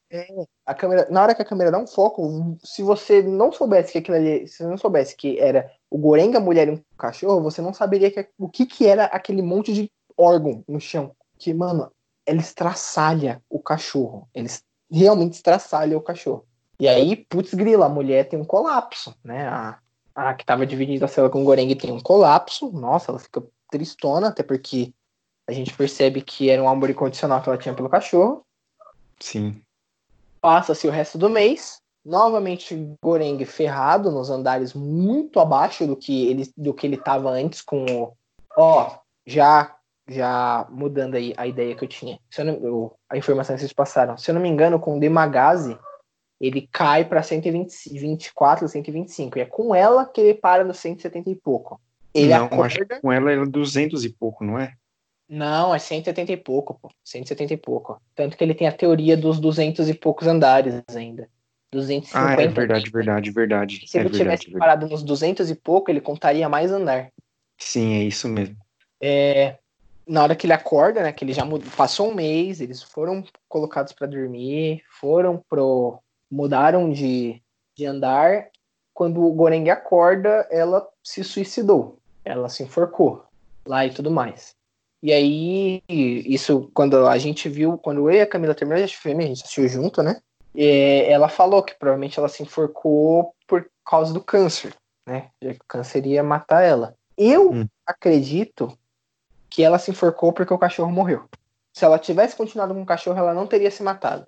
A câmera, na hora que a câmera dá um foco, se você não soubesse que aquilo ali, se não soubesse que era o Goreng, a mulher e um cachorro, você não saberia que, o que, que era aquele monte de órgão no chão. Que, mano, ela estraçalha o cachorro. Eles realmente estraçalham o cachorro. E aí, putz grila, a mulher tem um colapso, né? A, a que tava dividida a cela com o Goreng tem um colapso. Nossa, ela fica tristona, até porque a gente percebe que era um amor incondicional que ela tinha pelo cachorro. Sim. Passa-se o resto do mês. Novamente Goreng ferrado nos andares muito abaixo do que ele do que ele estava antes com o ó, já já mudando aí a ideia que eu tinha. Eu não, eu- a informação que vocês passaram. Se eu não me engano, com o Demagazi, ele cai para 124, 125. E é com ela que ele para no 170 e pouco. Ele não, acorda. acho que com ela era 200 e pouco, não é? Não, é 170 e pouco, pô. 170 e pouco. Tanto que ele tem a teoria dos 200 e poucos andares ainda. 250. Ah, é verdade, verdade, verdade. Se é ele verdade, tivesse parado nos 200 e pouco, ele contaria mais andar. Sim, é isso mesmo. É, na hora que ele acorda, né, que ele já mud- passou um mês, eles foram colocados para dormir, foram pro mudaram de, de andar. Quando o Goreng acorda, ela se suicidou. Ela se enforcou lá e tudo mais. E aí, isso, quando a gente viu, quando eu e a Camila terminamos de filme, a gente assistiu junto, né? É, ela falou que provavelmente ela se enforcou por causa do câncer, né? Já que o câncer ia matar ela. Eu Hum. acredito que ela se enforcou porque o cachorro morreu. Se ela tivesse continuado com o cachorro, ela não teria se matado.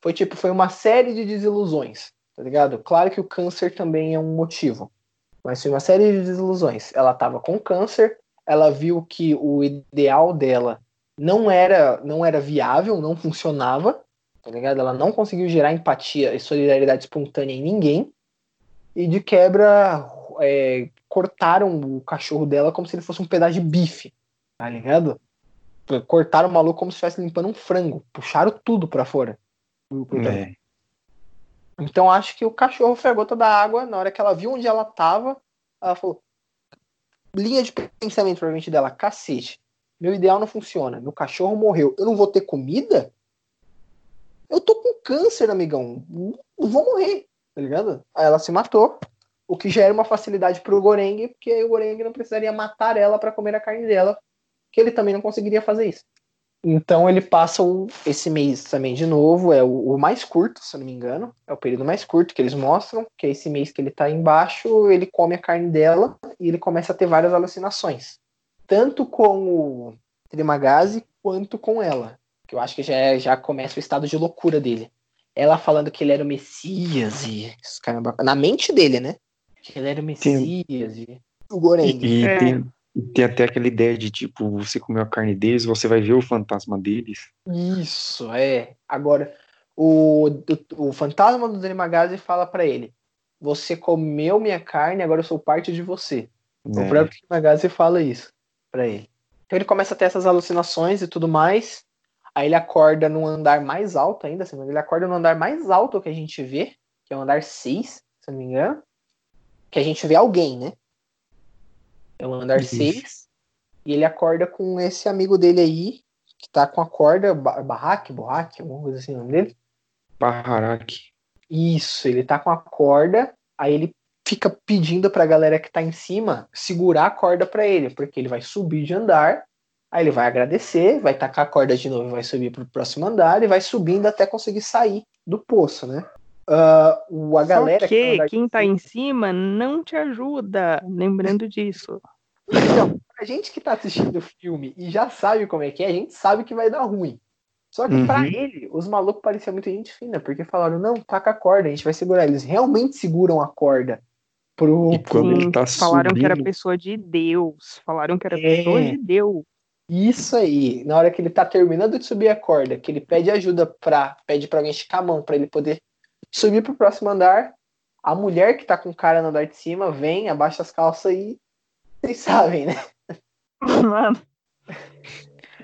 Foi tipo, foi uma série de desilusões, tá ligado? Claro que o câncer também é um motivo, mas foi uma série de desilusões. Ela tava com câncer, ela viu que o ideal dela não era, não era viável, não funcionava, tá ligado? Ela não conseguiu gerar empatia e solidariedade espontânea em ninguém. E de quebra, é, cortaram o cachorro dela como se ele fosse um pedaço de bife, tá ligado? Cortaram o maluco como se estivesse limpando um frango. Puxaram tudo pra fora. É. Então acho que o cachorro foi a gota da água. Na hora que ela viu onde ela tava, ela falou: linha de pensamento provavelmente dela, cacete. Meu ideal não funciona. Meu cachorro morreu. Eu não vou ter comida? Eu tô com câncer, amigão. Não vou morrer, tá ligado? Aí ela se matou. O que já era uma facilidade pro Goreng, porque o Goreng não precisaria matar ela para comer a carne dela, que ele também não conseguiria fazer isso. Então ele passa o- esse mês também de novo, é o, o mais curto, se eu não me engano, é o período mais curto que eles mostram, que é esse mês que ele tá embaixo, ele come a carne dela e ele começa a ter várias alucinações. Tanto com o Trimagazi quanto com ela. Que eu acho que já, é- já começa o estado de loucura dele. Ela falando que ele era o Messias e. caramba, Na mente dele, né? Que ele era o Messias e. O Goreng. E É. tem, tem até aquela ideia de tipo, você comeu a carne deles, você vai ver o fantasma deles. Isso, é. Agora, o, o, o fantasma do Trimagazi fala pra ele: Você comeu minha carne, agora eu sou parte de você. O né? próprio Trimagazi fala isso pra ele. Então ele começa a ter essas alucinações e tudo mais. Aí ele acorda num andar mais alto ainda, engano, ele acorda no andar mais alto que a gente vê, que é o andar 6, se não me engano. Que a gente vê alguém, né? É o andar Isso. 6. E ele acorda com esse amigo dele aí, que tá com a corda, Ba- Barraque, Borraque, alguma coisa assim o nome dele. Baharak. Isso, ele tá com a corda, aí ele fica pedindo pra galera que tá em cima segurar a corda pra ele, porque ele vai subir de andar Aí ele vai agradecer, vai tacar a corda de novo, vai subir pro próximo andar e vai subindo até conseguir sair do poço, né? O- a galera Só que tá que quem tá cima- em cima não te ajuda. Lembrando disso. Então, a gente que tá assistindo o filme e já sabe como é que é, a gente sabe que vai dar ruim. Só que pra Uhum. ele, os malucos pareciam muito gente fina, porque falaram, não, taca a corda, a gente vai segurar. Eles realmente seguram a corda pro. E quando Sim, ele tá falaram que era subindo- pessoa de Deus. Falaram que era É. pessoa de Deus. Isso aí. Na hora que ele tá terminando de subir a corda, que ele pede ajuda pra. pede pra alguém esticar a mão pra ele poder subir pro próximo andar, a mulher que tá com o cara no andar de cima vem, abaixa as calças e. Vocês sabem, né? Mano.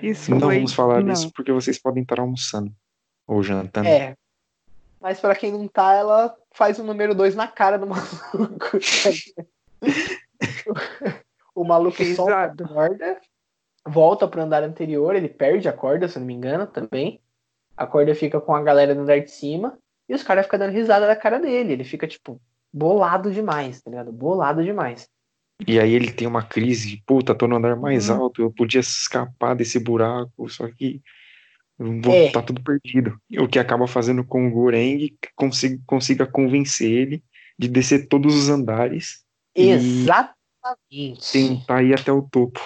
Isso Não foi... vamos falar não. disso porque vocês podem estar almoçando ou jantando. É. Mas pra quem não tá, ela faz o número 2 na cara do maluco. o maluco solta a corda, volta pro andar anterior, ele perde a corda, se eu não me engano, também. A corda fica com a galera no andar de cima e os caras ficam dando risada da cara dele. Ele fica, tipo, bolado demais, tá ligado? Bolado demais. E aí ele tem uma crise, puta, tô no andar mais Uhum. alto, eu podia escapar desse buraco, só que vou, É. tá tudo perdido. O que acaba fazendo com o Goreng consiga, consiga convencer ele de descer todos os andares E- Exatamente. tentar ir até o topo.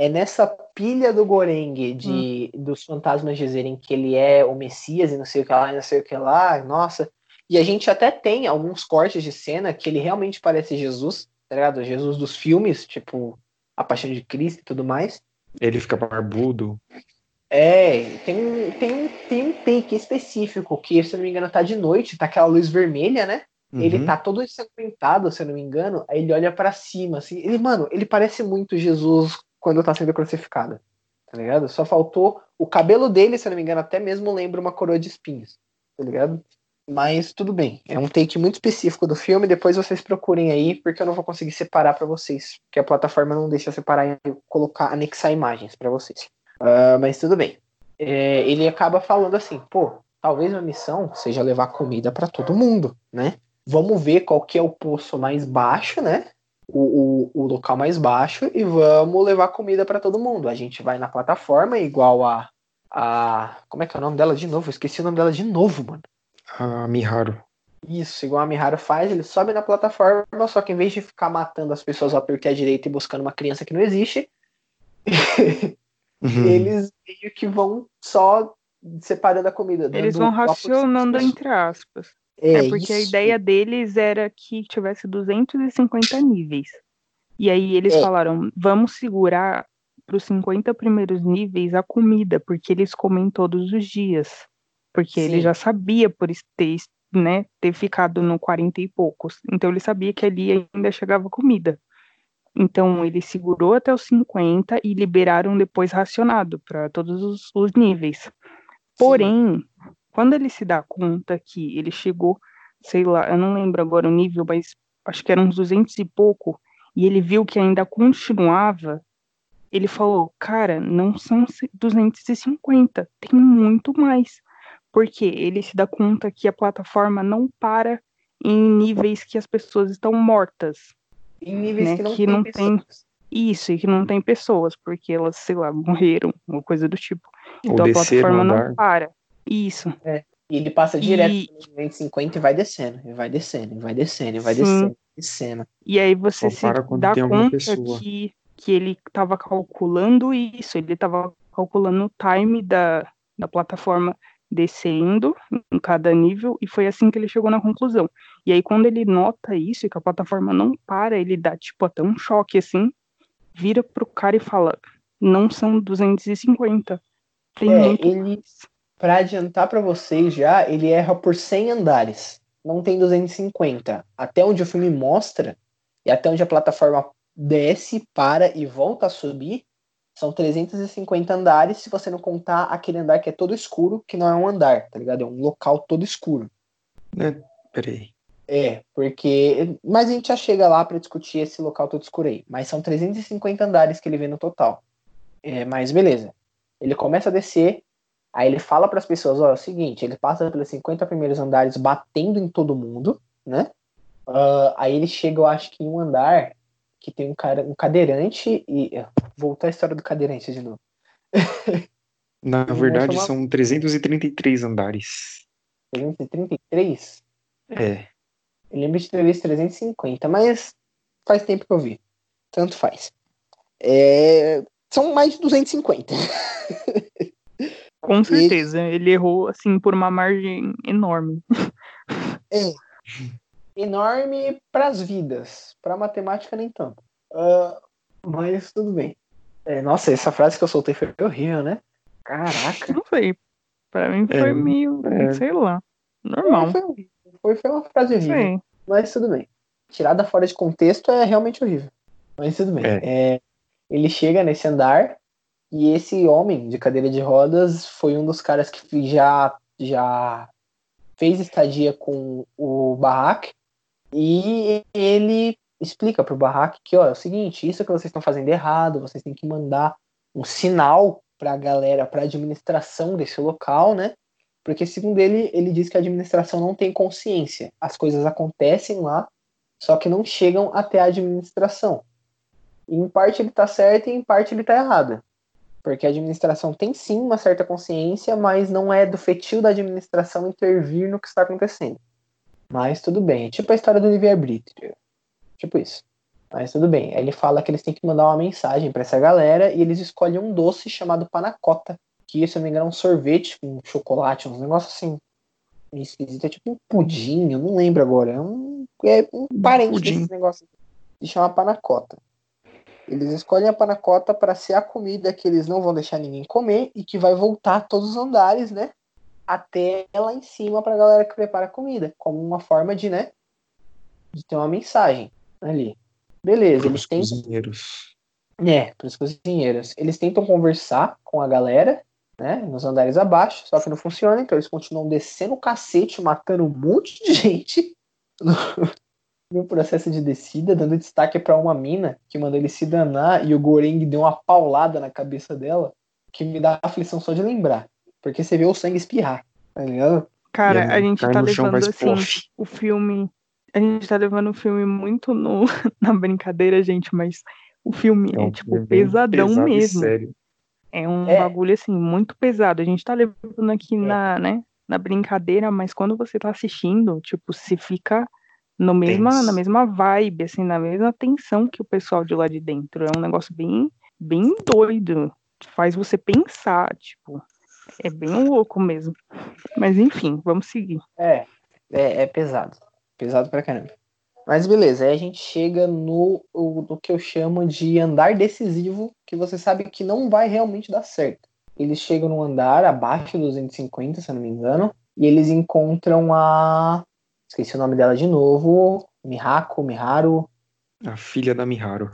É nessa pilha do Goreng de, dos fantasmas dizerem que ele é o Messias e não sei o que lá, e não sei o que lá, nossa. E a gente até tem alguns cortes de cena que ele realmente parece Jesus, tá ligado? Jesus dos filmes, tipo A Paixão de Cristo e tudo mais. Ele fica barbudo. É, tem um, tem, um, tem um take específico que, se eu não me engano, tá de noite, tá aquela luz vermelha, né? Ele Uhum. tá todo ensanguentado, se eu não me engano, aí ele olha pra cima, assim. Ele, mano, ele parece muito Jesus quando tá sendo crucificado, tá ligado? Só faltou o cabelo dele, se eu não me engano, até mesmo lembra uma coroa de espinhos, tá ligado? Mas tudo bem, é um take muito específico do filme, depois vocês procurem aí, porque eu não vou conseguir separar pra vocês, porque a plataforma não deixa separar e colocar, anexar imagens pra vocês. Ah, mas tudo bem. É, ele acaba falando assim, pô, talvez a missão seja levar comida pra todo mundo, né? vamos ver qual que é o poço mais baixo, né? O, o, o local mais baixo e vamos levar comida para todo mundo. A gente vai na plataforma igual a, a. Como é que é o nome dela de novo? Eu esqueci o nome dela de novo, mano. A Miharu. Isso, igual a Miharu faz, ele sobe na plataforma, só que em vez de ficar matando as pessoas ao torto e à direita e buscando uma criança que não existe, Uhum. eles meio que vão só separando a comida. Eles vão racionando entre aspas. É, É, porque a isso. ideia deles era que tivesse 250 níveis. E aí eles É. falaram, vamos segurar para os 50 primeiros níveis a comida, porque eles comem todos os dias. Porque ele Sim. já sabia por ter, né, ter ficado no 40 e poucos. Então ele sabia que ali ainda chegava comida. Então ele segurou até os 50 e liberaram depois racionado para todos os- os níveis. Porém, quando ele se dá conta que ele chegou, sei lá, eu não lembro agora o nível, mas acho que eram uns 200 e pouco, e ele viu que ainda continuava, ele falou: Cara, não são c- 250, tem muito mais. Porque ele se dá conta que a plataforma não para em níveis que as pessoas estão mortas. em níveis né, que não que tem não pessoas. Isso, e que não tem pessoas, porque elas, sei lá, morreram, ou coisa do tipo. Ou Então a plataforma não para. Isso. E ele passa direto E- no 250 e vai descendo, e vai descendo, e vai descendo, e vai Sim. descendo, descendo. E aí você Só se dá conta pessoa. que, que ele estava calculando isso, ele estava calculando o time da, da plataforma descendo em cada nível, e foi assim que ele chegou na conclusão. E aí, quando ele nota isso, e que a plataforma não para, ele dá, tipo, até um choque, assim, vira pro cara e fala, não são 250, tem É, muito ele- mais. Pra adiantar pra vocês já, ele erra por 100 andares. Não tem 250. Até onde o filme mostra, e até onde a plataforma desce, para e volta a subir, são 350 andares, se você não contar aquele andar que é todo escuro, que não é um andar, tá ligado? É um local todo escuro. Peraí. É, porque. Mas a gente já chega lá pra discutir esse local todo escuro aí. Mas são 350 andares que ele vê no total. É, mas beleza. Ele começa a descer, aí ele fala para as pessoas: ó, é o seguinte, ele passa pelos 50 primeiros andares batendo em todo mundo, né? Ah, aí ele chega, eu acho que em um andar que tem um cara, um cadeirante e. Voltar a história do cadeirante de novo. Na verdade, chama- são 333 andares. 333? É. Eu lembro de ter visto 350, mas faz tempo que eu vi. Tanto faz. É, São mais de 250. Com certeza. Ele errou, assim, por uma margem enorme. É. Enorme para as vidas. Para matemática, nem tanto. Ah, mas tudo bem. É, nossa, essa frase que eu soltei foi horrível, né? Caraca. Não sei. Pra mim foi É, meio, é. sei lá, normal. Foi, foi, foi uma frase horrível. Sei. Mas tudo bem. Tirada fora de contexto é realmente horrível. Mas tudo bem. É, ele chega nesse andar e esse homem de cadeira de rodas foi um dos caras que já, já fez estadia com o Barrack e ele explica pro Barrack que ó, é o seguinte, isso que vocês estão fazendo errado, vocês têm que mandar um sinal pra galera, pra administração desse local, né? Porque segundo ele, ele diz que a administração não tem consciência. As coisas acontecem lá, só que não chegam até a administração. E em parte ele tá certo e em parte ele tá errado. Porque a administração tem sim uma certa consciência, mas não é do fetil da administração intervir no que está acontecendo. Mas tudo bem. É tipo a história do livre-arbítrio. Tipo isso. Mas tudo bem. Aí ele fala que eles têm que mandar uma mensagem para essa galera e eles escolhem um doce chamado panacota. Que, se eu não me engano, é um sorvete com chocolate, uns negócios assim. meio esquisito. É tipo um pudim, eu não lembro agora. É um, é um parente pudim. desse negócio. Se chama panacota. Eles escolhem a panacota para ser a comida que eles não vão deixar ninguém comer e que vai voltar todos os andares, né? Até lá em cima para a galera que prepara a comida, como uma forma de, né? De ter uma mensagem ali. Beleza, Para eles os têm cozinheiros. é, para os cozinheiros. Eles tentam conversar com a galera, né, nos andares abaixo, só que não funciona, então eles continuam descendo o cacete, matando um monte de gente no, processo de descida, dando destaque para uma mina que mandou ele se danar e o Goreng deu uma paulada na cabeça dela, que me dá aflição só de lembrar, porque você vê o sangue espirrar, tá ligado? Cara, E a gente tá levando assim o filme. A gente tá levando o filme muito no, na brincadeira, gente, mas o filme é, um tipo filme bem pesadão pesado mesmo. sério. É um É. bagulho assim muito pesado. A gente tá levando aqui na, né, na brincadeira, mas quando você tá assistindo, tipo, você fica no mesma, na mesma vibe, assim, na mesma tensão que o pessoal de lá de dentro. É um negócio bem, bem doido. Faz você pensar, tipo, é bem louco mesmo. Mas enfim, vamos seguir. É, é, é pesado. Pesado pra caramba. Mas beleza, aí a gente chega no, o- no que eu chamo de andar decisivo, que você sabe que não vai realmente dar certo. Eles chegam no andar abaixo dos 250, se eu não me engano, e eles encontram a. Esqueci o nome dela de novo. Mihako, Miharu. A filha da Miharu.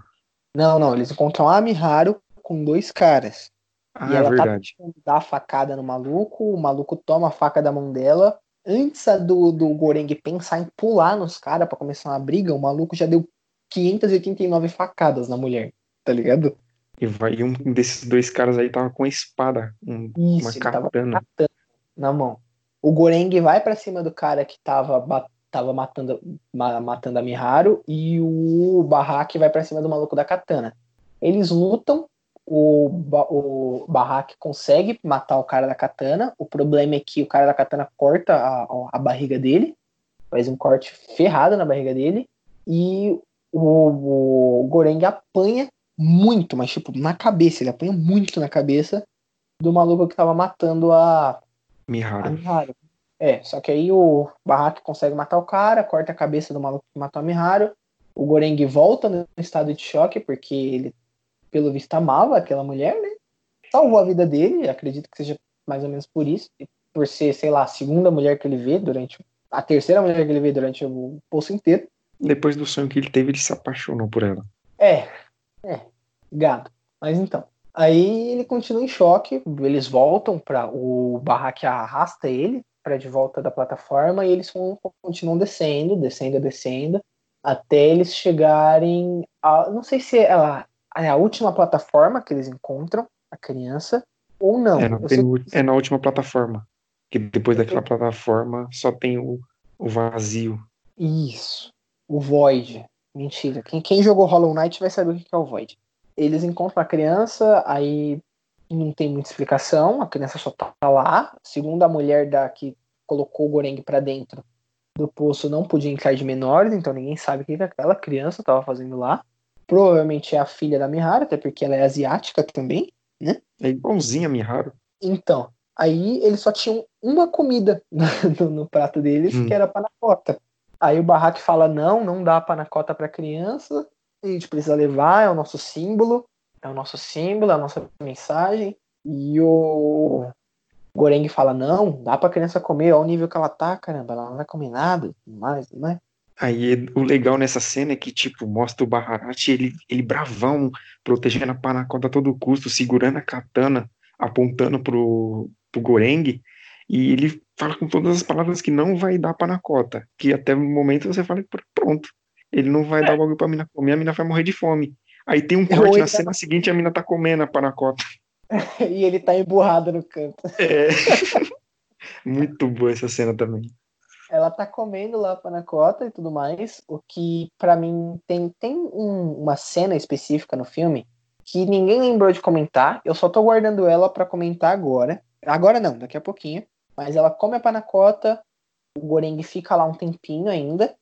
Não, não, eles encontram a Miharu com dois caras. Ah, E é ela tá verdade. dá a facada no maluco, o maluco toma a faca da mão dela. Antes do, do Goreng pensar em pular nos caras pra começar uma briga, o maluco já deu 589 facadas na mulher, tá ligado? E, vai, um desses dois caras aí tava com a espada, um- Isso, uma ele tava katana. katana na mão. O Goreng vai pra cima do cara que tava, tava matando, ma- matando a Miharu e o Barraque vai pra cima do maluco da katana. Eles lutam, o, o Barraque consegue matar o cara da katana. O problema é que o cara da katana corta a, a barriga dele, faz um corte ferrado na barriga dele, e o, o Goreng apanha muito, mas tipo, na cabeça, ele apanha muito na cabeça do maluco que tava matando a, a Miharu. Miharu. É, só que aí o Barraque consegue matar o cara, corta a cabeça do maluco que matou a Miharu. O Goreng volta no estado de choque, porque ele, pelo visto, amava aquela mulher, né? Salvou a vida dele, acredito que seja mais ou menos por isso. Por ser, sei lá, a segunda mulher que ele vê durante. A terceira mulher que ele vê durante o poço inteiro. Depois do sonho que ele teve, ele se apaixonou por ela. É, é, gado. Mas então. Aí ele continua em choque, eles voltam para o barraque arrasta ele para de volta da plataforma e eles continuam descendo, descendo, descendo, até eles chegarem a, não sei se é a, é a última plataforma que eles encontram a criança ou não. É na, é na última plataforma. Que depois daquela plataforma só tem o, o vazio. Isso. O Void. Mentira. Quem, quem jogou Hollow Knight vai saber o que é o Void. Eles encontram a criança, aí não tem muita explicação, a criança só tá lá. Segundo a mulher da que colocou o Goreng para dentro do poço, não podia entrar de menores, então ninguém sabe o que aquela criança estava fazendo lá. Provavelmente é a filha da Miharu, até porque ela é asiática também, né? É igualzinha a Miharu. Então, aí eles só tinham uma comida no, no prato deles, Hum. que era panacota. Aí o Barraque fala: não, não dá panacota pra criança, a gente precisa levar, é o nosso símbolo, é o nosso símbolo, é a nossa mensagem. E o Goreng fala: não, dá pra criança comer, olha o nível que ela tá, caramba, ela não vai comer nada, mais, tudo mais. Aí o legal nessa cena é que, tipo, mostra o Baharati, ele, ele bravão, protegendo a Panacota a todo custo, segurando a katana, apontando pro, pro Goreng, e ele fala com todas as palavras que não vai dar Panacota, que até o momento você fala, "Pr- pronto, ele não vai dar o bagulho pra mina comer, a mina vai morrer de fome. Aí tem um corte Ou na ele- cena seguinte, a mina tá comendo a Panacota. e ele tá emburrado no canto. É. Muito boa essa cena também. ela tá comendo lá a panacota e tudo mais, o que pra mim tem, tem um- uma cena específica no filme que ninguém lembrou de comentar, eu só tô guardando ela pra comentar agora. Agora não, daqui a pouquinho. Mas ela come a panacota, o Goreng fica lá um tempinho ainda,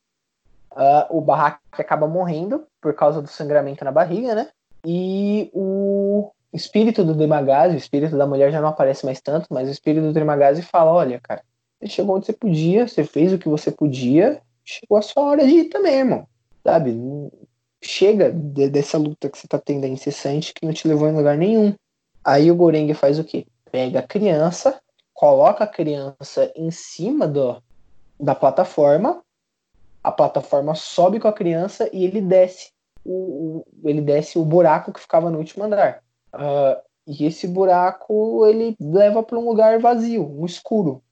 ah, o Barraque acaba morrendo por causa do sangramento na barriga, né? E o espírito do Demagazi, o espírito da mulher já não aparece mais tanto, mas o espírito do Demagazi fala, olha, cara, você chegou onde você podia, você fez o que você podia, chegou a sua hora de ir também, irmão. Sabe? Chega de- dessa luta que você tá tendo aí incessante que não te levou em lugar nenhum. Aí o Goreng faz o quê? Pega a criança, coloca a criança em cima do, da plataforma, a plataforma sobe com a criança e ele desce. O, o- ele desce o buraco que ficava no último andar. Ah, e esse buraco ele leva para um lugar vazio, um escuro.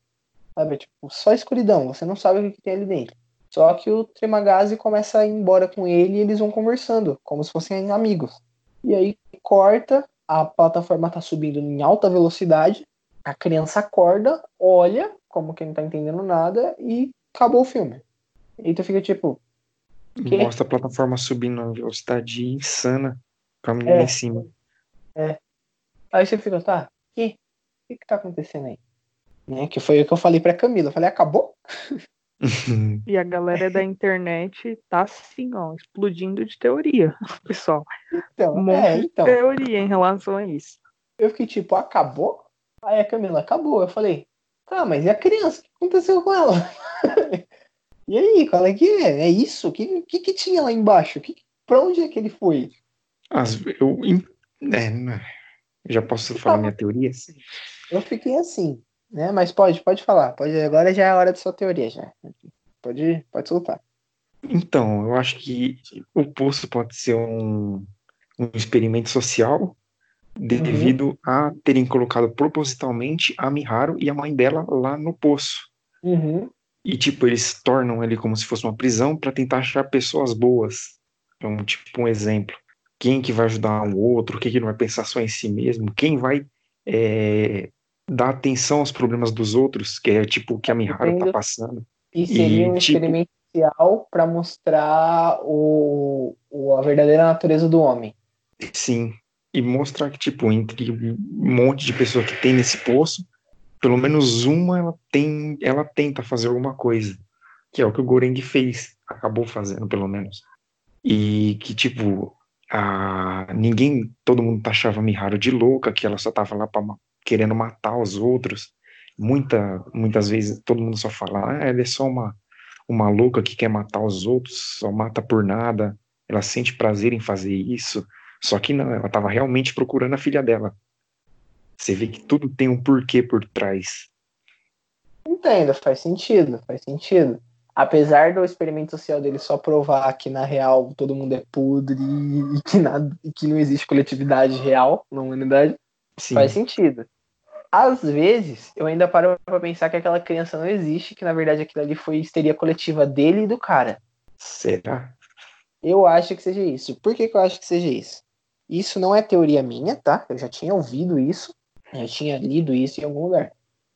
Sabe? Tipo, só escuridão, você não sabe o que, tem ali dentro. Só que o Tremagazi começa a ir embora com ele e eles vão conversando, como se fossem amigos. E aí corta, a plataforma tá subindo em alta velocidade, a criança acorda, olha, como que não tá entendendo nada, e acabou o filme. E tu fica tipo, Que? Mostra a plataforma subindo na velocidade insana, com a menina É. em cima. Aí você fica, tá, que? O que que tá acontecendo aí? Né? Que foi o que eu falei pra Camila. Eu falei, acabou? E a galera da internet tá assim, ó, explodindo de teoria, pessoal. Então, Um monte é, de então. teoria em relação a isso. Eu fiquei tipo, acabou? Aí a Camila, acabou. Eu falei, tá, mas e a criança? O que aconteceu com ela? E aí, qual é que é? É isso? O que, que, que tinha lá embaixo? Que, pra onde é que ele foi? As- eu, é, né, já posso falar minha teoria? Eu fiquei assim, né? Mas pode, pode falar. Pode, agora já é a hora da sua teoria, já. Pode, pode soltar. Então, eu acho que o poço pode ser um, um experimento social devido a terem colocado propositalmente a Miharu e a mãe dela lá no poço. Uhum. E, tipo, eles tornam ele como se fosse uma prisão para tentar achar pessoas boas. Então, tipo, um exemplo. Quem que vai ajudar um outro, quem que não vai pensar só em si mesmo, quem vai é, dar atenção aos problemas dos outros, que é tipo o que a Miharu tá passando. E seria um tipo- experimento pra mostrar o, o- a verdadeira natureza do homem. Sim. E mostrar que, tipo, entre um monte de pessoas que tem nesse poço, pelo menos uma ela tem, ela tenta fazer alguma coisa. Que é o que o Goreng fez. Acabou fazendo, pelo menos. E que, tipo, a, ninguém, todo mundo taxava a Miharu de louca, que ela só tava lá pra, ma- querendo matar os outros. Muita, muitas vezes todo mundo só fala, ah, ela é só uma, uma louca que quer matar os outros, só mata por nada, ela sente prazer em fazer isso. Só que não, ela estava realmente procurando a filha dela. Você vê que tudo tem um porquê por trás. Entendo, faz sentido, faz sentido. Apesar do experimento social dele só provar que na real todo mundo é podre e que, nada, e que não existe coletividade real na humanidade, Sim, faz sentido. Às vezes, eu ainda paro pra pensar que aquela criança não existe, que na verdade aquilo ali foi histeria coletiva dele e do cara. será? Eu acho que seja isso. Por que, que eu acho que seja isso? Isso não é teoria minha, tá? Eu já tinha ouvido isso, eu tinha lido isso em algum lugar.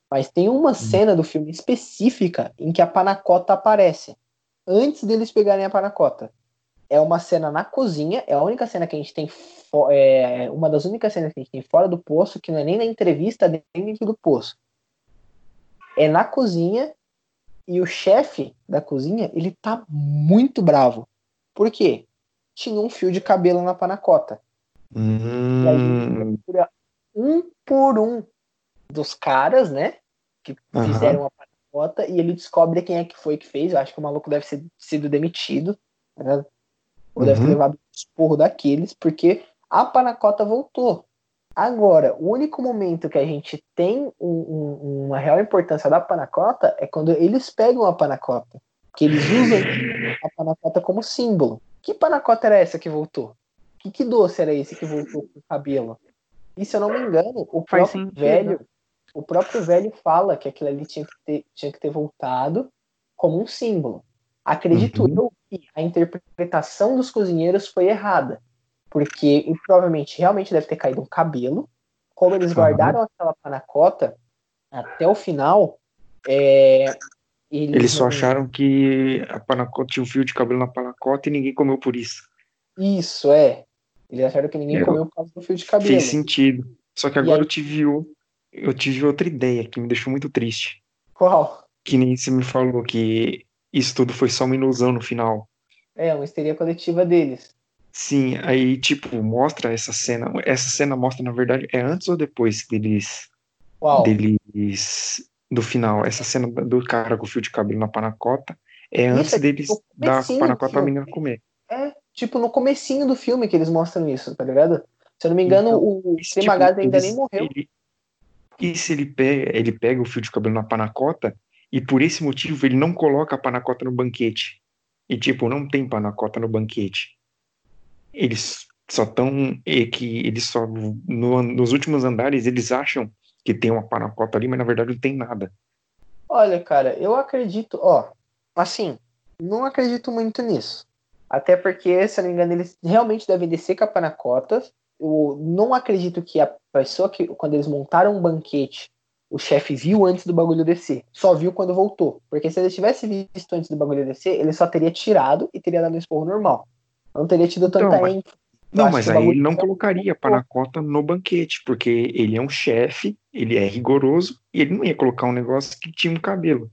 Mas tem uma cena do filme específica em que a panacota aparece. Antes deles pegarem a panacota. é uma cena na cozinha, é a única cena que a gente tem, é uma das únicas cenas que a gente tem fora do poço, que não é nem na entrevista, nem dentro do poço. É na cozinha e o chefe da cozinha, ele tá muito bravo. Por quê? Tinha um fio de cabelo na panacota. E aí Hum, um por um dos caras, né? Que Aham. fizeram a panacota e ele descobre quem é que foi que fez. Eu acho que o maluco deve ter sido demitido. Né? Ou deve ter Uhum. levado um esporro daqueles, porque a panacota voltou. Agora, o único momento que a gente tem um- um- uma real importância da panacota é quando eles pegam a panacota. Que eles usam a panacota como símbolo. Que panacota era essa que voltou? Que, que doce era esse que voltou com o cabelo? E se eu não me engano, o Faz próprio sentido. velho, o próprio velho fala que aquilo ali tinha que ter, tinha que ter voltado como um símbolo. Acredito Uhum. eu que a interpretação dos cozinheiros foi errada. Porque provavelmente realmente deve ter caído um cabelo. Como eles guardaram aquela panacota até o final, é, eles, Eles só não- acharam que a panacota tinha um fio de cabelo na panacota e ninguém comeu por isso. Isso, é. Eles acharam que ninguém Eu- comeu por causa do fio de cabelo. Fez sentido. Só que agora aí- eu tive, o- eu tive outra ideia que me deixou muito triste. Qual? Que nem você me falou que isso tudo foi só uma ilusão no final. É, uma histeria coletiva deles. Sim, aí tipo, mostra essa cena. Essa cena mostra, na verdade, é antes ou depois deles. Qual? deles. Do final. Essa cena do cara com o fio de cabelo na panacota é antes é deles dar a panacota pra menina comer. É, tipo, no comecinho do filme que eles mostram isso, tá ligado? Se eu não me engano, Então, o E se, Tremagás ainda nem morreu. ele- e se ele pega, ele pega o fio de cabelo na panacota e por esse motivo ele não coloca a panacota no banquete. E tipo, não tem panacota no banquete. Eles só estão que eles só no- nos últimos andares eles acham que tem uma panacota ali, mas na verdade não tem nada. Olha, cara, eu acredito, ó, assim, não acredito muito nisso. Até porque, se eu não me engano, eles realmente devem descer com a panacota. Eu não acredito que a pessoa que, quando eles montaram um banquete, o chefe viu antes do bagulho descer. Só viu quando voltou. Porque se ele tivesse visto antes do bagulho descer, ele só teria tirado e teria dado um esporro normal. Não teria tido Então, tanta mas-. Eu Não, mas aí ele não colocaria a panacota no banquete, porque ele é um chefe, ele é rigoroso e ele não ia colocar um negócio que tinha um cabelo.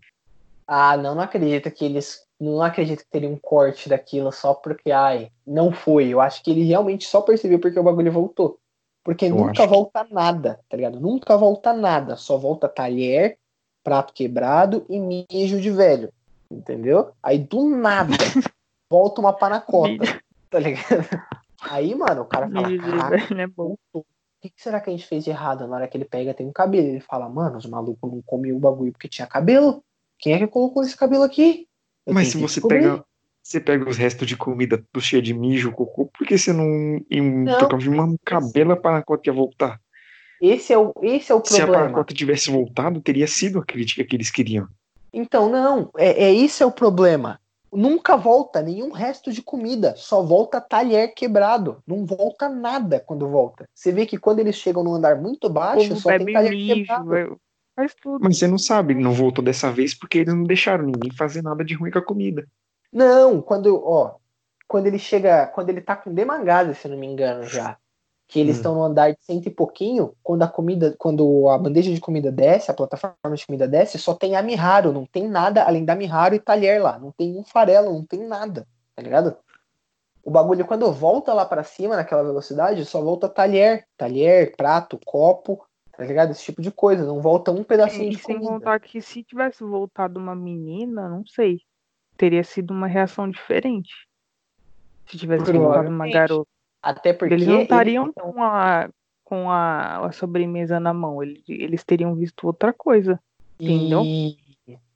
Ah, não, não acredito que eles. Não acredito que teria um corte daquilo só porque, ai, não foi. Eu acho que ele realmente só percebeu porque o bagulho voltou. Porque Eu nunca acho volta nada, tá ligado? Nunca volta nada. Só volta talher, prato quebrado e mijo de velho. Entendeu? Aí do nada volta uma panacota, tá ligado? Aí, mano, o cara fala, caraca, é bom. o que, que será que a gente fez de errado? Na hora que ele pega, tem um cabelo. Ele fala, mano, os malucos não comiam o bagulho porque tinha cabelo. Quem é que colocou esse cabelo aqui? Eu Mas se você descobrir." pega, você pega os restos de comida tudo cheio de mijo, cocô, por que você não, em, Não, causa de uma cabela, a panacota ia voltar? Esse é o, esse é o Se a problema. panacota tivesse voltado, teria sido a crítica que eles queriam. Então, não, é, é isso é o problema. Nunca volta nenhum resto de comida, só volta talher quebrado. Não volta nada quando volta. Você vê que quando eles chegam no andar muito baixo, só tem talher mijo, quebrado. Faz tudo. Mas você não sabe, ele não voltou dessa vez porque eles não deixaram ninguém fazer nada de ruim com a comida. Não, quando, ó, quando ele chega, quando ele tá com demangada, se eu não me engano já, que eles Hum. estão no andar de cento e pouquinho, quando a comida, quando a bandeja de comida desce, a plataforma de comida desce, só tem a Miharu, não tem nada além da Miharu e talher lá, não tem um farelo, não tem nada, tá ligado? O bagulho quando volta lá pra cima naquela velocidade, só volta talher, talher, prato, copo, tá ligado? Esse tipo de coisa, não volta um pedacinho E de sem comida. contar que se tivesse voltado uma menina, não sei. Teria sido uma reação diferente. Se tivesse voltado uma garota. Até porque Eles não estariam eles- com, a, com a, a sobremesa na mão. Eles, eles teriam visto outra coisa. Entendeu? E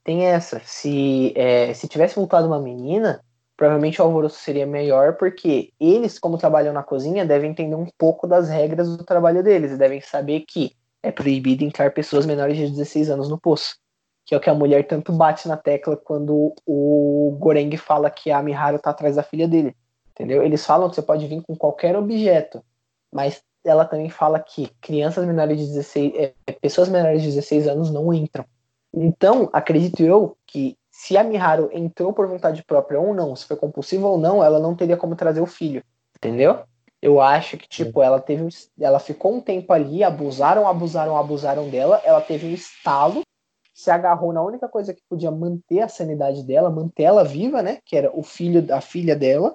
tem essa. Se, é, se tivesse voltado uma menina, provavelmente o alvoroço seria melhor, porque eles, como trabalham na cozinha, devem entender um pouco das regras do trabalho deles e devem saber que é proibido entrar pessoas menores de 16 anos no poço. Que é o que a mulher tanto bate na tecla quando o Goreng fala que a Miharu tá atrás da filha dele. Entendeu? Eles falam que você pode vir com qualquer objeto, mas ela também fala que crianças menores de 16, é, pessoas menores de 16 anos não entram. Então, acredito eu que se a Miharu entrou por vontade própria ou não, se foi compulsiva ou não, ela não teria como trazer o filho. Entendeu? Eu acho que, tipo, ela teve. um- Ela ficou um tempo ali, abusaram, abusaram, abusaram dela. Ela teve um estalo, se agarrou na única coisa que podia manter a sanidade dela, manter ela viva, né? Que era o filho da filha dela.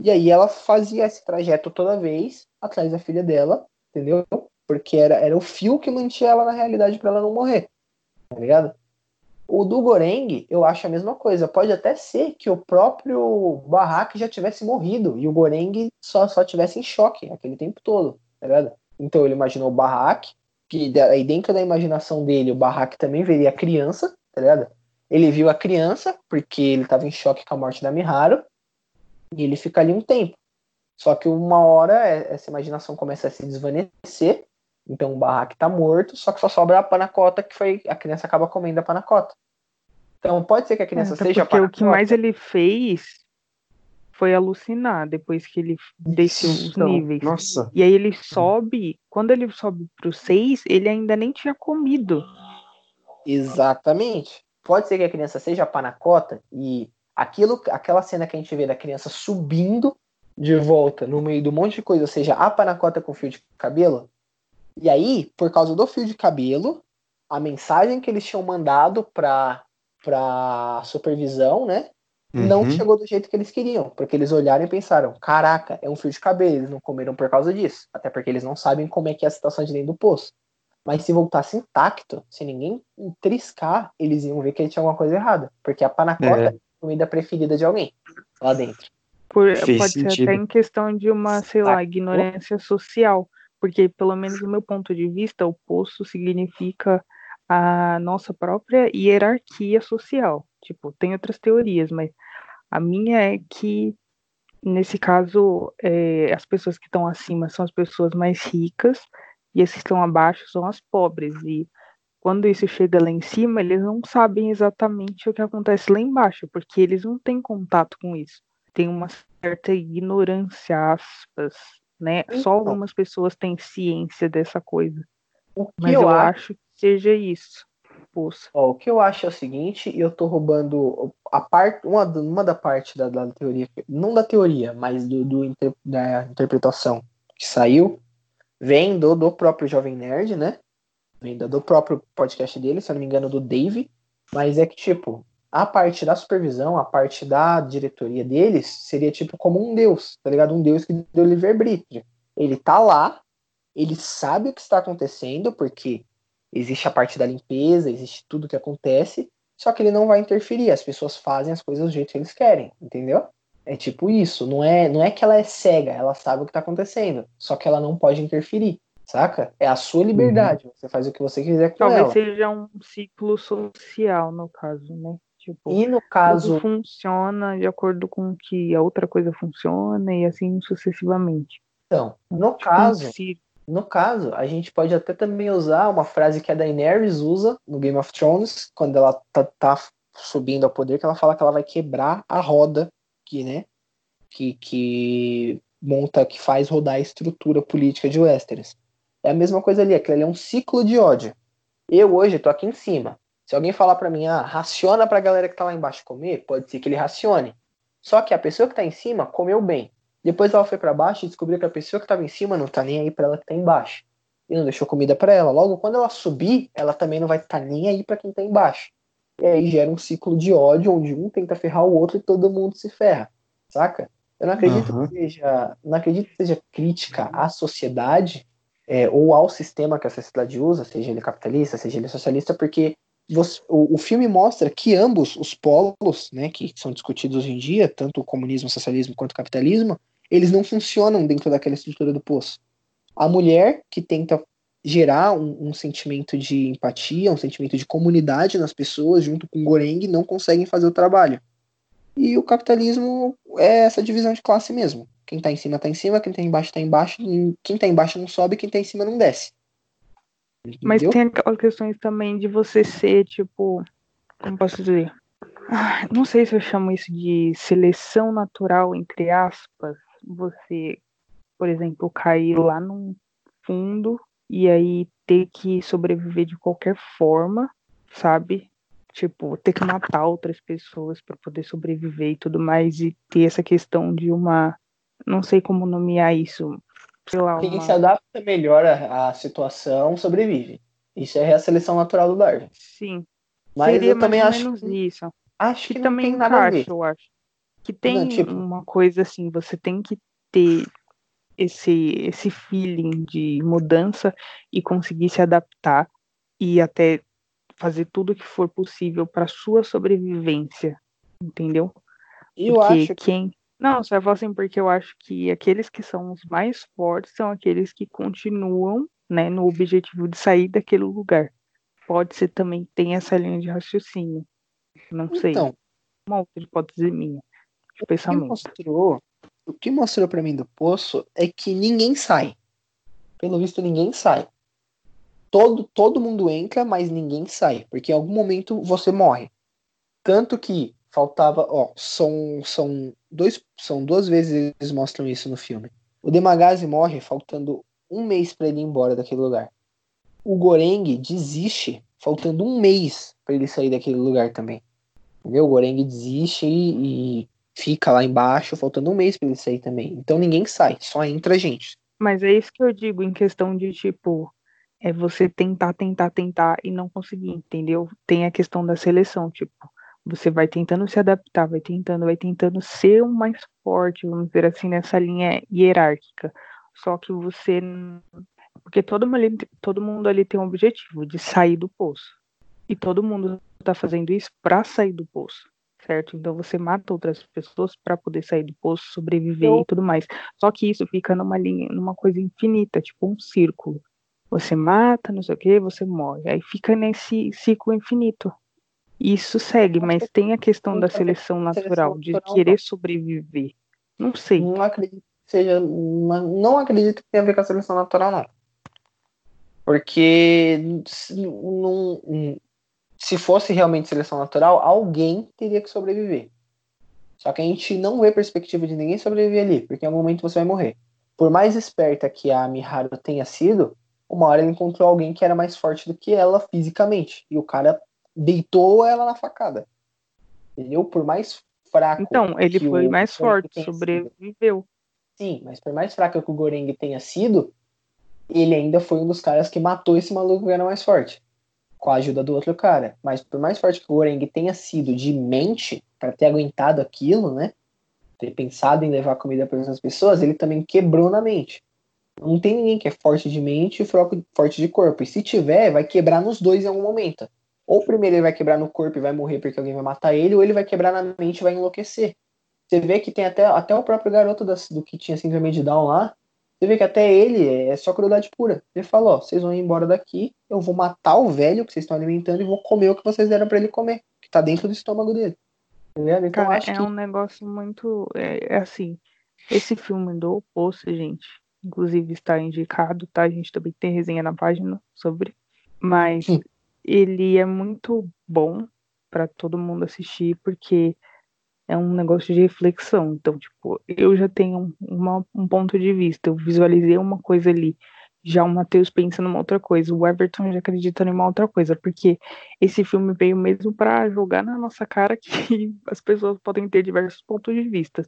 E aí ela fazia esse trajeto toda vez atrás da filha dela, entendeu? Porque era, era o fio que mantinha ela na realidade para ela não morrer. Tá ligado? O do Goreng, eu acho a mesma coisa. Pode até ser que o próprio Barraque já tivesse morrido e o Goreng só, só tivesse em choque aquele tempo todo, tá ligado? Então ele imaginou o Barraque, que aí dentro da imaginação dele, o Barraque também veria a criança, tá ligado? Ele viu a criança, porque ele tava em choque com a morte da Miharu, e ele fica ali um tempo. Só que uma hora é- essa imaginação começa a se desvanecer, então o Barraque tá morto, só que só sobra a panacota, que foi. A criança acaba comendo a panacota. Então pode ser que a criança Até seja a porque o que mais ele fez foi alucinar depois que ele desceu os Então, níveis. Nossa, E aí ele sobe, quando ele sobe pro 6, ele ainda nem tinha comido. Exatamente. Pode ser que a criança seja a panacota e aquilo, aquela cena que a gente vê da criança subindo de volta no meio do monte de coisa, seja a panacota com fio de cabelo. E aí, por causa do fio de cabelo, a mensagem que eles tinham mandado para para supervisão, né, não Uhum. chegou do jeito que eles queriam, porque eles olharam e pensaram: caraca, é um fio de cabelo, eles não comeram por causa disso, até porque eles não sabem como é que é a situação de dentro do poço. Mas se voltasse intacto, se ninguém triscar, eles iam ver que tinha alguma coisa errada, porque a panacota É. é a comida preferida de alguém lá dentro. Por- pode ser sentido. até em questão de uma, sei lá, ignorância social. Porque, pelo menos do meu ponto de vista, o poço significa a nossa própria hierarquia social. Tipo, tem outras teorias, mas a minha é que, nesse caso, é, as pessoas que estão acima são as pessoas mais ricas e as que estão abaixo são as pobres. E quando isso chega lá em cima, eles não sabem exatamente o que acontece lá embaixo, porque eles não têm contato com isso. Tem uma certa ignorância, aspas, né? Só Então. algumas pessoas têm ciência dessa coisa. O que Mas eu, eu acho, acho que seja isso. Ó, o que eu acho é o seguinte, e eu tô roubando a parte, uma, uma da parte da, da teoria, não da teoria, mas do, do inter- da interpretação que saiu, vem do, do próprio Jovem Nerd, né? Vem do, do próprio podcast dele, se eu não me engano, do Dave. Mas é que, tipo, a parte da supervisão, a parte da diretoria deles, seria tipo como um deus, tá ligado? Um deus que deu livre-arbítrio. Ele tá lá, ele sabe o que está acontecendo, porque existe a parte da limpeza, existe tudo que acontece, só que ele não vai interferir, as pessoas fazem as coisas do jeito que eles querem, entendeu? É tipo isso, não é, não é que ela é cega, ela sabe o que tá acontecendo, só que ela não pode interferir, saca? É a sua liberdade, você faz o que você quiser com Talvez ela. seja um ciclo social, no caso, né? Tipo, E no caso, funciona de acordo com que a outra coisa funciona e assim sucessivamente. então, no Tipo, caso, ciclo. No caso, a gente pode até também usar uma frase que a Daenerys usa no Game of Thrones, quando ela tá, tá subindo ao poder, que ela fala que ela vai quebrar a roda que, né, que, que monta, que faz rodar a estrutura política de Westeros. É a mesma coisa ali, aquilo ali é um ciclo de ódio. Eu hoje tô aqui em cima. Se alguém falar pra mim, ah, raciona pra galera que tá lá embaixo comer, pode ser que ele racione. Só que a pessoa que tá em cima comeu bem. Depois ela foi pra baixo e descobriu que a pessoa que tava em cima não tá nem aí pra ela que tá embaixo. E não deixou comida pra ela. Logo, quando ela subir, ela também não vai estar nem aí pra quem tá embaixo. E aí gera um ciclo de ódio onde um tenta ferrar o outro e todo mundo se ferra. Saca? Eu não acredito Aham. que seja, não acredito que seja crítica à sociedade é, ou ao sistema que a sociedade usa, seja ele capitalista, seja ele socialista, porque você- o, o filme mostra que ambos os polos, né, que são discutidos hoje em dia, tanto o comunismo, o socialismo quanto o capitalismo, eles não funcionam dentro daquela estrutura do poço. A mulher que tenta gerar um, um sentimento de empatia, um sentimento de comunidade nas pessoas, junto com o Goreng, não conseguem fazer o trabalho. E o capitalismo é essa divisão de classe mesmo. Quem tá em cima tá em cima, quem tá embaixo tá embaixo, quem tá embaixo não sobe, quem tá em cima não desce. Mas Entendeu? tem aquelas questões também de você ser, tipo, como posso dizer? Ah, não sei se eu chamo isso de seleção natural, entre aspas. Você, por exemplo, cair lá num fundo e aí ter que sobreviver de qualquer forma, sabe? tipo, ter que matar outras pessoas para poder sobreviver e tudo mais, e ter essa questão de uma. Não sei como nomear isso. Sei lá, Quem uma... se adapta melhor à, situação sobrevive. Isso é a seleção natural do Darwin. Sim. Mas Seria eu também acho que, isso. acho Que que também tem nada encaixa, eu acho. Que tem Não, tipo- uma coisa assim, você tem que ter esse, esse feeling de mudança e conseguir se adaptar e até fazer tudo o que for possível para sua sobrevivência, entendeu? Eu porque acho que quem. Não, só falo assim porque eu acho que aqueles que são os mais fortes são aqueles que continuam, né, no objetivo de sair daquele lugar. Pode ser também que tenha essa linha de raciocínio. Não sei. então, Uma outra hipótese minha de o que pensamento. mostrou, o que mostrou para mim do poço é que ninguém sai. Pelo visto, ninguém sai. Todo, todo mundo entra, mas ninguém sai. Porque em algum momento você morre. Tanto que faltava, ó, são, são, dois, são duas vezes eles mostram isso no filme. O Demagazi morre faltando um mês para ele ir embora daquele lugar. O Goreng desiste faltando um mês para ele sair daquele lugar também. Entendeu? O Goreng desiste e, e fica lá embaixo, faltando um mês para ele sair também. Então ninguém sai, só entra gente. Mas é isso que eu digo em questão de tipo, é você tentar, tentar, tentar e não conseguir, entendeu? Tem a questão da seleção, tipo, você vai tentando se adaptar, vai tentando, vai tentando ser o mais forte, vamos dizer assim, nessa linha hierárquica. Só que você. Porque todo mundo, ali, todo mundo ali tem um objetivo de sair do poço. E todo mundo tá fazendo isso pra sair do poço. Certo? Então você mata outras pessoas pra poder sair do poço, sobreviver Eu- e tudo mais. Só que isso fica numa linha, numa coisa infinita, tipo um círculo. Você mata, não sei o que, você morre. Aí fica nesse ciclo infinito. Isso segue, mas tem a questão da seleção natural, de querer sobreviver. Não sei. Não acredito que seja. Não, acredito que tenha a ver com a seleção natural, não. Porque se, não- se fosse realmente seleção natural, alguém teria que sobreviver. Só que a gente não vê perspectiva de ninguém sobreviver ali, porque em algum momento você vai morrer. Por mais esperta que a Miharu tenha sido, uma hora ela encontrou alguém que era mais forte do que ela fisicamente. E o cara deitou ela na facada. Entendeu? Por mais fraco. Então, ele que foi mais Goreng forte, tenha sido. sobreviveu. Sim, mas por mais fraco que o Goreng tenha sido, ele ainda foi um dos caras que matou esse maluco que era mais forte. Com a ajuda do outro cara. Mas por mais forte que o Goreng tenha sido de mente, para ter aguentado aquilo, né? Ter pensado em levar comida para essas pessoas, ele também quebrou na mente. Não tem ninguém que é forte de mente e forte de corpo. E se tiver, vai quebrar nos dois em algum momento. Ou primeiro ele vai quebrar no corpo e vai morrer porque alguém vai matar ele, ou ele vai quebrar na mente e vai enlouquecer. Você vê que tem até, até o próprio garoto das- do que tinha síndrome de Down lá. Você vê que até ele é só crueldade pura. Ele falou: ó, vocês vão ir embora daqui, eu vou matar o velho que vocês estão alimentando e vou comer o que vocês deram pra ele comer, que tá dentro do estômago dele. Entendeu? Então Cara, é que um negócio muito. É, é assim. Esse filme do Poço, gente, inclusive está indicado, tá? A gente também tem resenha na página sobre. Mas Sim. Ele é muito bom para todo mundo assistir, porque é um negócio de reflexão. Então, tipo, eu já tenho uma- um ponto de vista, eu visualizei uma coisa ali. Já o Matheus pensa numa outra coisa, o Everton já acredita numa outra coisa, porque esse filme veio mesmo para jogar na nossa cara que as pessoas podem ter diversos pontos de vista.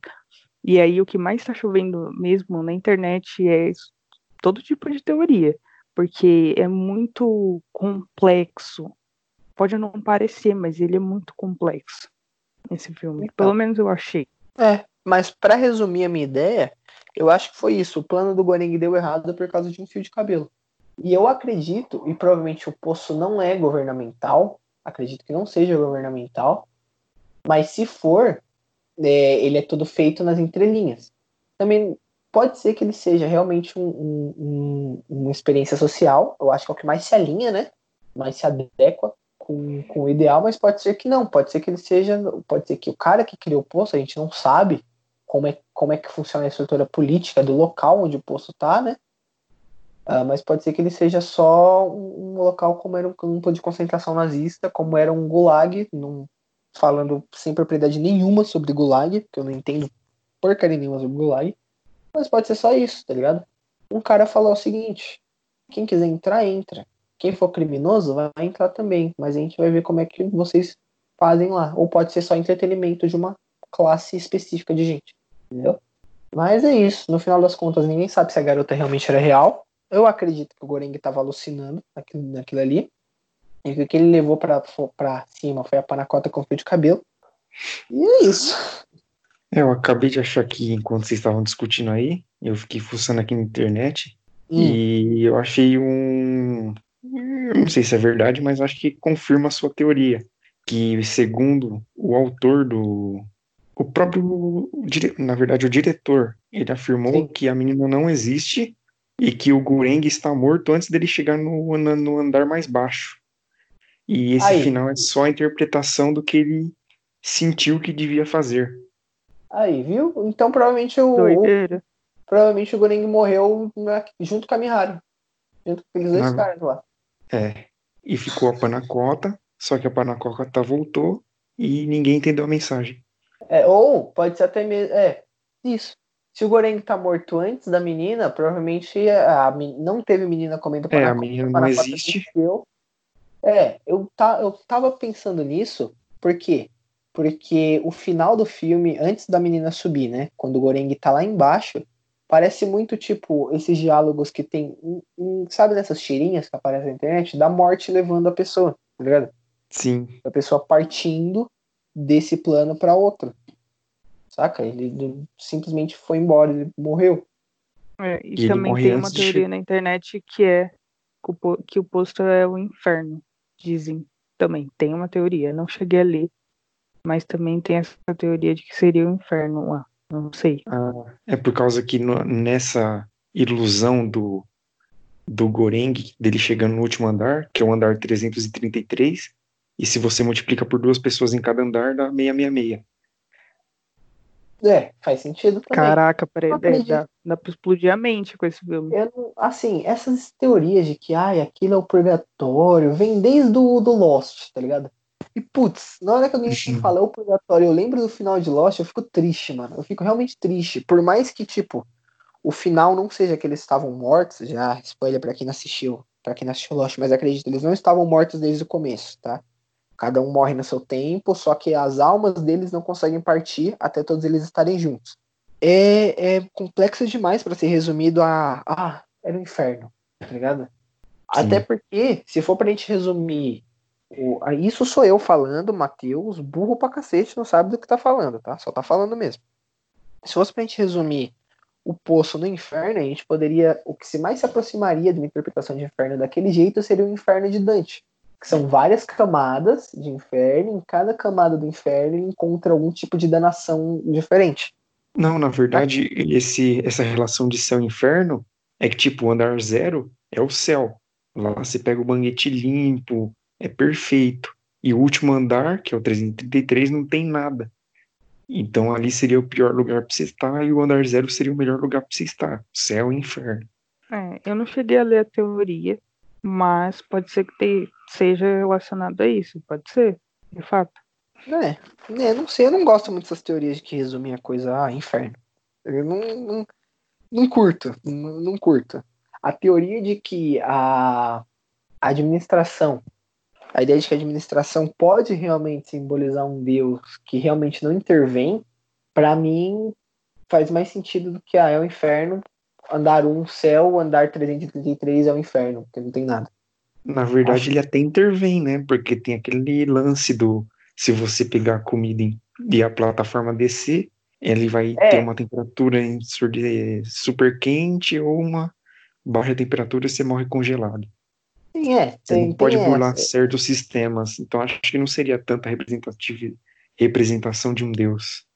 E aí o que mais está chovendo mesmo na internet é todo tipo de teoria, porque é muito complexo. Pode não parecer, mas ele é muito complexo. Esse filme, Então. pelo menos eu achei. É, mas pra resumir a minha ideia, eu acho que foi isso. O plano do Goreng deu errado por causa de um fio de cabelo. E eu acredito, e provavelmente o poço não é governamental, acredito que não seja governamental, mas se for, é, ele é todo feito nas entrelinhas. Também pode ser que ele seja realmente um- um- um- uma experiência social, eu acho que é o que mais se alinha, né? Mais se adequa com, com o ideal, mas pode ser que não, pode ser que ele seja, pode ser que o cara que criou o poço, a gente não sabe como é, como é que funciona a estrutura política do local onde o poço tá, né? Ah, mas pode ser que ele seja só um, um local como era um campo de concentração nazista, como era um gulag, não, falando sem propriedade nenhuma sobre gulag, porque eu não entendo porcaria nenhuma sobre gulag, mas pode ser só isso, tá ligado? Um cara falou o seguinte, quem quiser entrar, entra. Quem for criminoso vai entrar também, mas a gente vai ver como é que vocês fazem lá. Ou pode ser só entretenimento de uma classe específica de gente. Entendeu? Mas é isso. No final das contas, ninguém sabe se a garota realmente era real. Eu acredito que o Goreng estava alucinando naquilo, naquilo ali. E o que ele levou pra cima foi a panacota com fio de cabelo. E é isso. É, Eu acabei de achar que enquanto vocês estavam discutindo aí, eu fiquei fuçando aqui na internet Hum, e eu achei um. eu Não sei se é verdade, mas acho que confirma a sua teoria. Que, segundo o autor do. O próprio. Na verdade, o diretor, ele afirmou Sim. que a menina não existe e que o Gureng está morto antes dele chegar no, no andar mais baixo. E esse Aí. final é só a interpretação do que ele sentiu que devia fazer. Aí, viu? Então provavelmente o, o- Doideira. provavelmente o Goreng morreu na- junto com a Miharu. Junto com aqueles dois Na- caras lá. É. E ficou a panacota, só que a panacota voltou e ninguém entendeu a mensagem. É, ou pode ser até mesmo. É, isso. Se o Goreng tá morto antes da menina, provavelmente a, men- não teve menina comendo É, a panacota, menina não panacota existe. venceu. É, eu, tá, eu tava pensando nisso, por quê? Porque o final do filme, antes da menina subir, né? Quando o Goreng tá lá embaixo, parece muito tipo esses diálogos que tem. em- em- sabe dessas tirinhas que aparecem na internet? Da morte levando a pessoa, tá ligado? Sim. a pessoa partindo desse plano para outro. Saca? Ele ele simplesmente foi embora, ele morreu. É, e, E também tem uma de teoria che- na internet que é que o posto é o inferno, dizem. Também tem uma teoria, não cheguei a ler, mas também tem essa teoria de que seria o inferno lá. Não sei. Ah, é por causa que no- nessa ilusão do, do Goreng, dele chegando no último andar, que é o andar 333, e se você multiplica por duas pessoas em cada andar, dá 666. É, faz sentido também. Caraca, peraí, é, dá, dá pra explodir a mente com esse filme. Eu assim, essas teorias de que ai, aquilo é o purgatório, vem desde o do Lost, tá ligado? E putz, na hora que alguém Sim. fala "É o purgatório, eu lembro do final de Lost, eu fico triste, mano. Eu fico realmente triste. Por mais que, tipo, o final não seja que eles estavam mortos, já spoiler pra quem não assistiu, pra quem não assistiu Lost, mas acredito, eles não estavam mortos desde o começo, tá? Cada um morre no seu tempo, só que as almas deles não conseguem partir até todos eles estarem juntos. É, é complexo demais pra ser resumido a. Ah, era o inferno, tá ligado? Até porque, se for pra gente resumir. O- isso sou eu falando, Matheus, burro pra cacete, não sabe do que tá falando, tá? Só tá falando mesmo. Se fosse pra gente resumir o poço no inferno, a gente poderia. O que se mais se aproximaria de uma interpretação de inferno daquele jeito seria o inferno de Dante. Que são várias camadas de inferno, em cada camada do inferno ele encontra algum tipo de danação diferente. Não, na verdade, esse, essa relação de céu e inferno é que, tipo, o andar zero é o céu. Lá você pega o banquete limpo, é perfeito. E o último andar, que é o 333, não tem nada. Então ali seria o pior lugar pra você estar, e o andar zero seria o melhor lugar pra você estar. Céu e inferno. É, eu não cheguei a ler a teoria, mas pode ser que te- seja relacionado a isso, pode ser, de fato. É, né, não sei, eu não gosto muito dessas teorias de que resumem a coisa, ah, inferno. Eu não, não, não curto, não, não curto. A teoria de que a administração, a ideia de que a administração pode realmente simbolizar um Deus que realmente não intervém, pra mim faz mais sentido do que, ah, é o inferno, andar 1 céu, andar 333 é o inferno, porque não tem nada. Na verdade, Acho- ele até intervém, né? Porque tem aquele lance do se você pegar a comida em- e a plataforma descer, ele vai É. ter uma temperatura super quente ou uma baixa temperatura e você morre congelado. Sim, é, Você tem, não pode burlar essa. certos sistemas. Então acho que não seria tanta representativi- representação de um deus.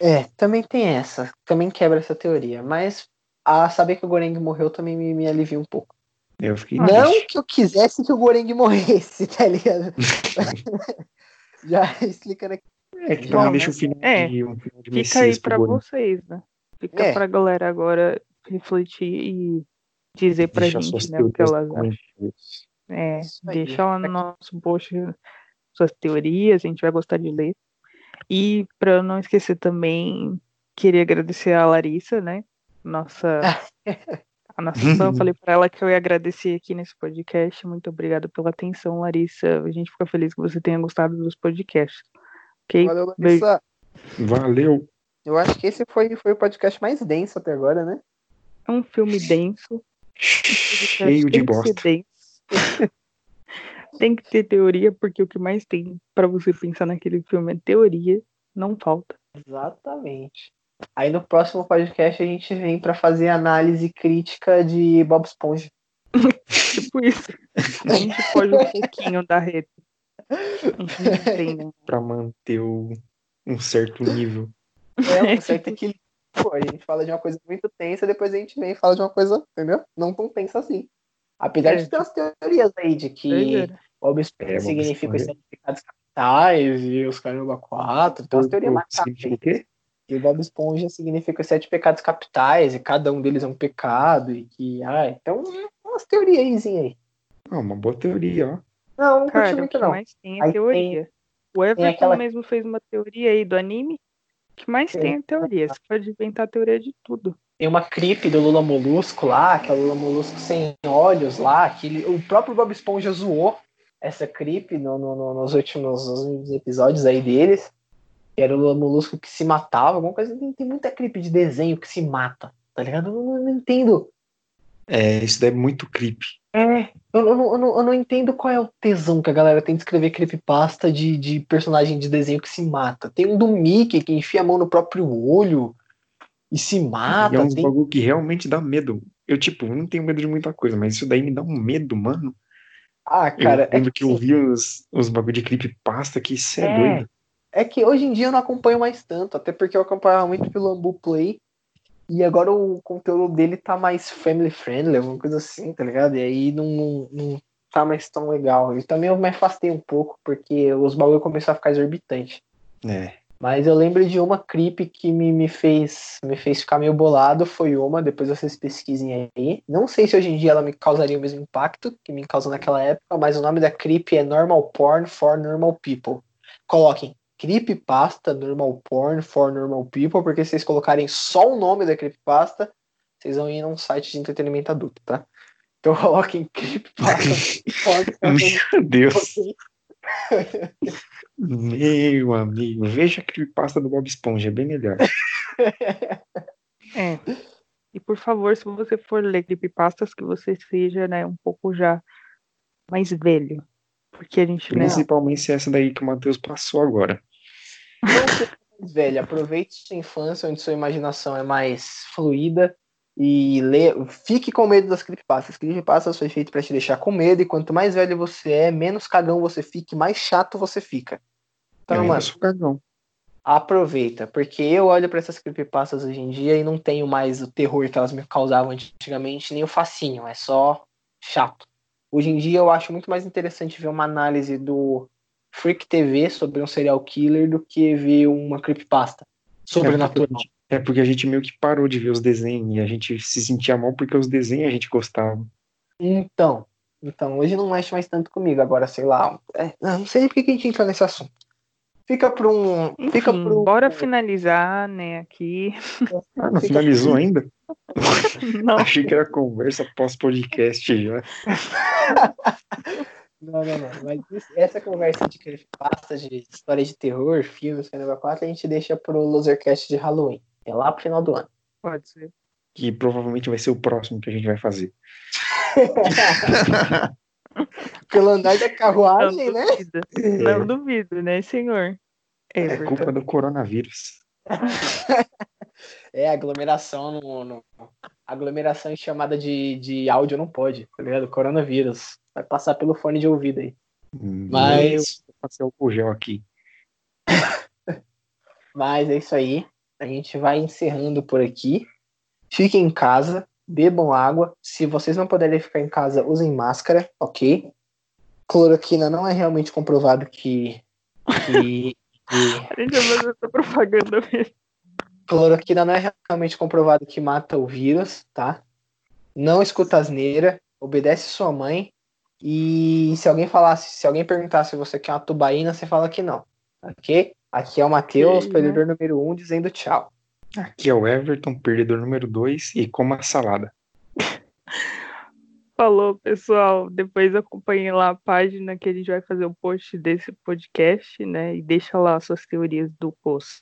É, também tem essa. Também quebra essa teoria. Mas a saber que o Goreng morreu também me, me alivia um pouco. Eu fiquei Não triste. que eu quisesse que o Goreng morresse, tá ligado? Já explicando aqui. É que Bom, também deixa um final é. de, um final de Fica aí pra vocês, né? Fica É. pra galera agora refletir e dizer suas gente, né, o que elas acham. É, deixa lá no nosso post suas teorias, a gente vai gostar de ler. E para eu não esquecer também, queria agradecer a Larissa, né? Nossa na sessão, eu falei pra ela que eu ia agradecer aqui nesse podcast. Muito obrigada pela atenção, Larissa. A gente fica feliz que você tenha gostado dos podcasts. Ok? Valeu, Beijo. Larissa. Valeu. Eu acho que esse foi, foi o podcast mais denso até agora, né? É um filme denso. Cheio de bosta. tem que ter teoria, porque o que mais tem pra você pensar naquele filme é teoria. Não falta. Exatamente. Aí no próximo podcast a gente vem pra fazer análise crítica de Bob Esponja. Tipo isso. A gente pode um pouquinho da rede. A gente não tem, né? Pra manter o- um certo nível. É um certo equilíbrio. Pô, a gente fala de uma coisa muito tensa, depois a gente vem e fala de uma coisa, entendeu? Não tão tensa assim. Apesar É, de ter umas teorias aí de que Doideira. Bob Esponja É, significa os pecados capitais e os caramba quatro. Tem umas teorias O- o- quê? que Bob Esponja significa os sete pecados capitais e cada um deles é um pecado e que, ah, então umas teorias aí. Ah, uma boa teoria, ó. Não, não curti Cara, o muito que não. mais tem é Aí teoria. O Everton aquela- mesmo fez uma teoria aí do anime. Que mais Sim. tem é teoria. Você pode inventar teoria de tudo. Tem uma clipe do Lula Molusco lá, que é o Lula Molusco sem olhos lá, que ele- o próprio Bob Esponja zoou essa clipe no- no- no- nos, últimos, nos episódios aí deles. Que era o Lula Molusco que se matava, alguma coisa. Tem, tem muita clipe de desenho que se mata, tá ligado? Eu não, não entendo. É, isso daí é muito creepy. É, eu, eu não, eu, eu não entendo qual é o tesão que a galera tem de escrever creepypasta de, de personagem de desenho que se mata. Tem um do Mickey que enfia a mão no próprio olho e se mata. e é uns tem- bagulho que realmente dá medo. Eu, tipo, não tenho medo de muita coisa, mas isso daí me dá um medo, mano. Ah, cara, eu lembro é que eu assim, vi os, os bagulho de creepypasta que isso é, É. doido. É que hoje em dia eu não acompanho mais tanto, até porque eu acompanhava muito pelo Ambu Play. E agora o conteúdo dele tá mais family friendly, alguma coisa assim, tá ligado? E aí não, não, tá mais tão legal. E também eu me afastei um pouco, porque os bagulho começaram a ficar exorbitante. É. Mas eu lembro de uma creep que me, me, fez, me fez ficar meio bolado, foi uma, depois vocês pesquisem aí. Não sei se hoje em dia ela me causaria o mesmo impacto que me causou naquela época, mas o nome da creep é Normal Porn for Normal People. Coloquem creepypasta Normal Porn for Normal People, porque se vocês colocarem só o nome da creepypasta, vocês vão ir num site de entretenimento adulto, tá? Então coloquem creepypasta Meu Deus. Meu amigo. Veja a creepypasta do Bob Esponja, é bem melhor. É. E por favor, se você for ler creepypastas, que você seja, né, um pouco já mais velho. Porque a gente, né, Principalmente essa daí que o Matheus passou agora. Não seja mais velho, aproveite sua infância, onde sua imaginação é mais fluida e lê, fique com medo das creepypastas. Creepypastas foi feito para te deixar com medo e quanto mais velho você é, menos cagão você fica, mais chato você fica. Então, eu mano, sou cagão. aproveita, porque eu olho para essas creepypastas hoje em dia e não tenho mais o terror que elas me causavam antigamente, nem o fascínio, é só chato. Hoje em dia eu acho muito mais interessante ver uma análise do Freak TV sobre um serial killer do que ver uma creepypasta sobrenatural. É porque a gente meio que parou de ver os desenhos e a gente se sentia mal porque os desenhos a gente gostava. Então, então, hoje não mexe mais tanto comigo. Agora, sei lá, é, não sei por que a gente entra nesse assunto. Fica para um. fica enfim, pro, bora finalizar, né, aqui. Ah, não Fica- finalizou ainda? Não, Achei que era conversa pós-podcast já. Não, não, não. Mas isso- essa conversa de creepypasta, de história de terror, filmes, Caramba 4, a gente deixa pro Losercast de Halloween. É lá pro final do ano. pode ser. Que provavelmente vai ser o próximo que a gente vai fazer. Pelo andar da Não carruagem, né? duvido. Não duvido, né, senhor? É Everton. culpa do coronavírus. É, aglomeração no. no- aglomeração em chamada de, de áudio não pode, tá ligado? Coronavírus. Vai passar pelo fone de ouvido aí. Mas- Vou passar o gel aqui. Mas é isso aí. A gente vai encerrando por aqui. Fiquem em casa, bebam água. Se vocês não puderem ficar em casa, usem máscara, ok? Cloroquina não é realmente comprovado que. que, que- A gente vai fazer essa propaganda mesmo. cloroquina não é realmente comprovado que mata o vírus, tá? Não escuta asneira, obedece sua mãe. E se alguém falasse, se alguém perguntasse se você quer uma tubaína, você fala que não, ok? Aqui é o Matheus, Ok, perdedor número um, dizendo tchau. Aqui é o Everton, perdedor número 2, e coma salada. Falou, pessoal. Depois acompanhem lá a página que a gente vai fazer o post desse podcast, né? E deixa lá suas teorias do post.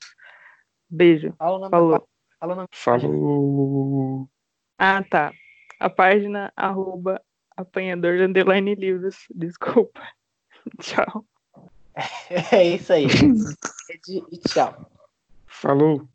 Beijo. Fala Falou. fala. Falou. Ah, tá. A página arroba apanhador de underline livros. Desculpa. Tchau. É isso aí. E tchau. Falou.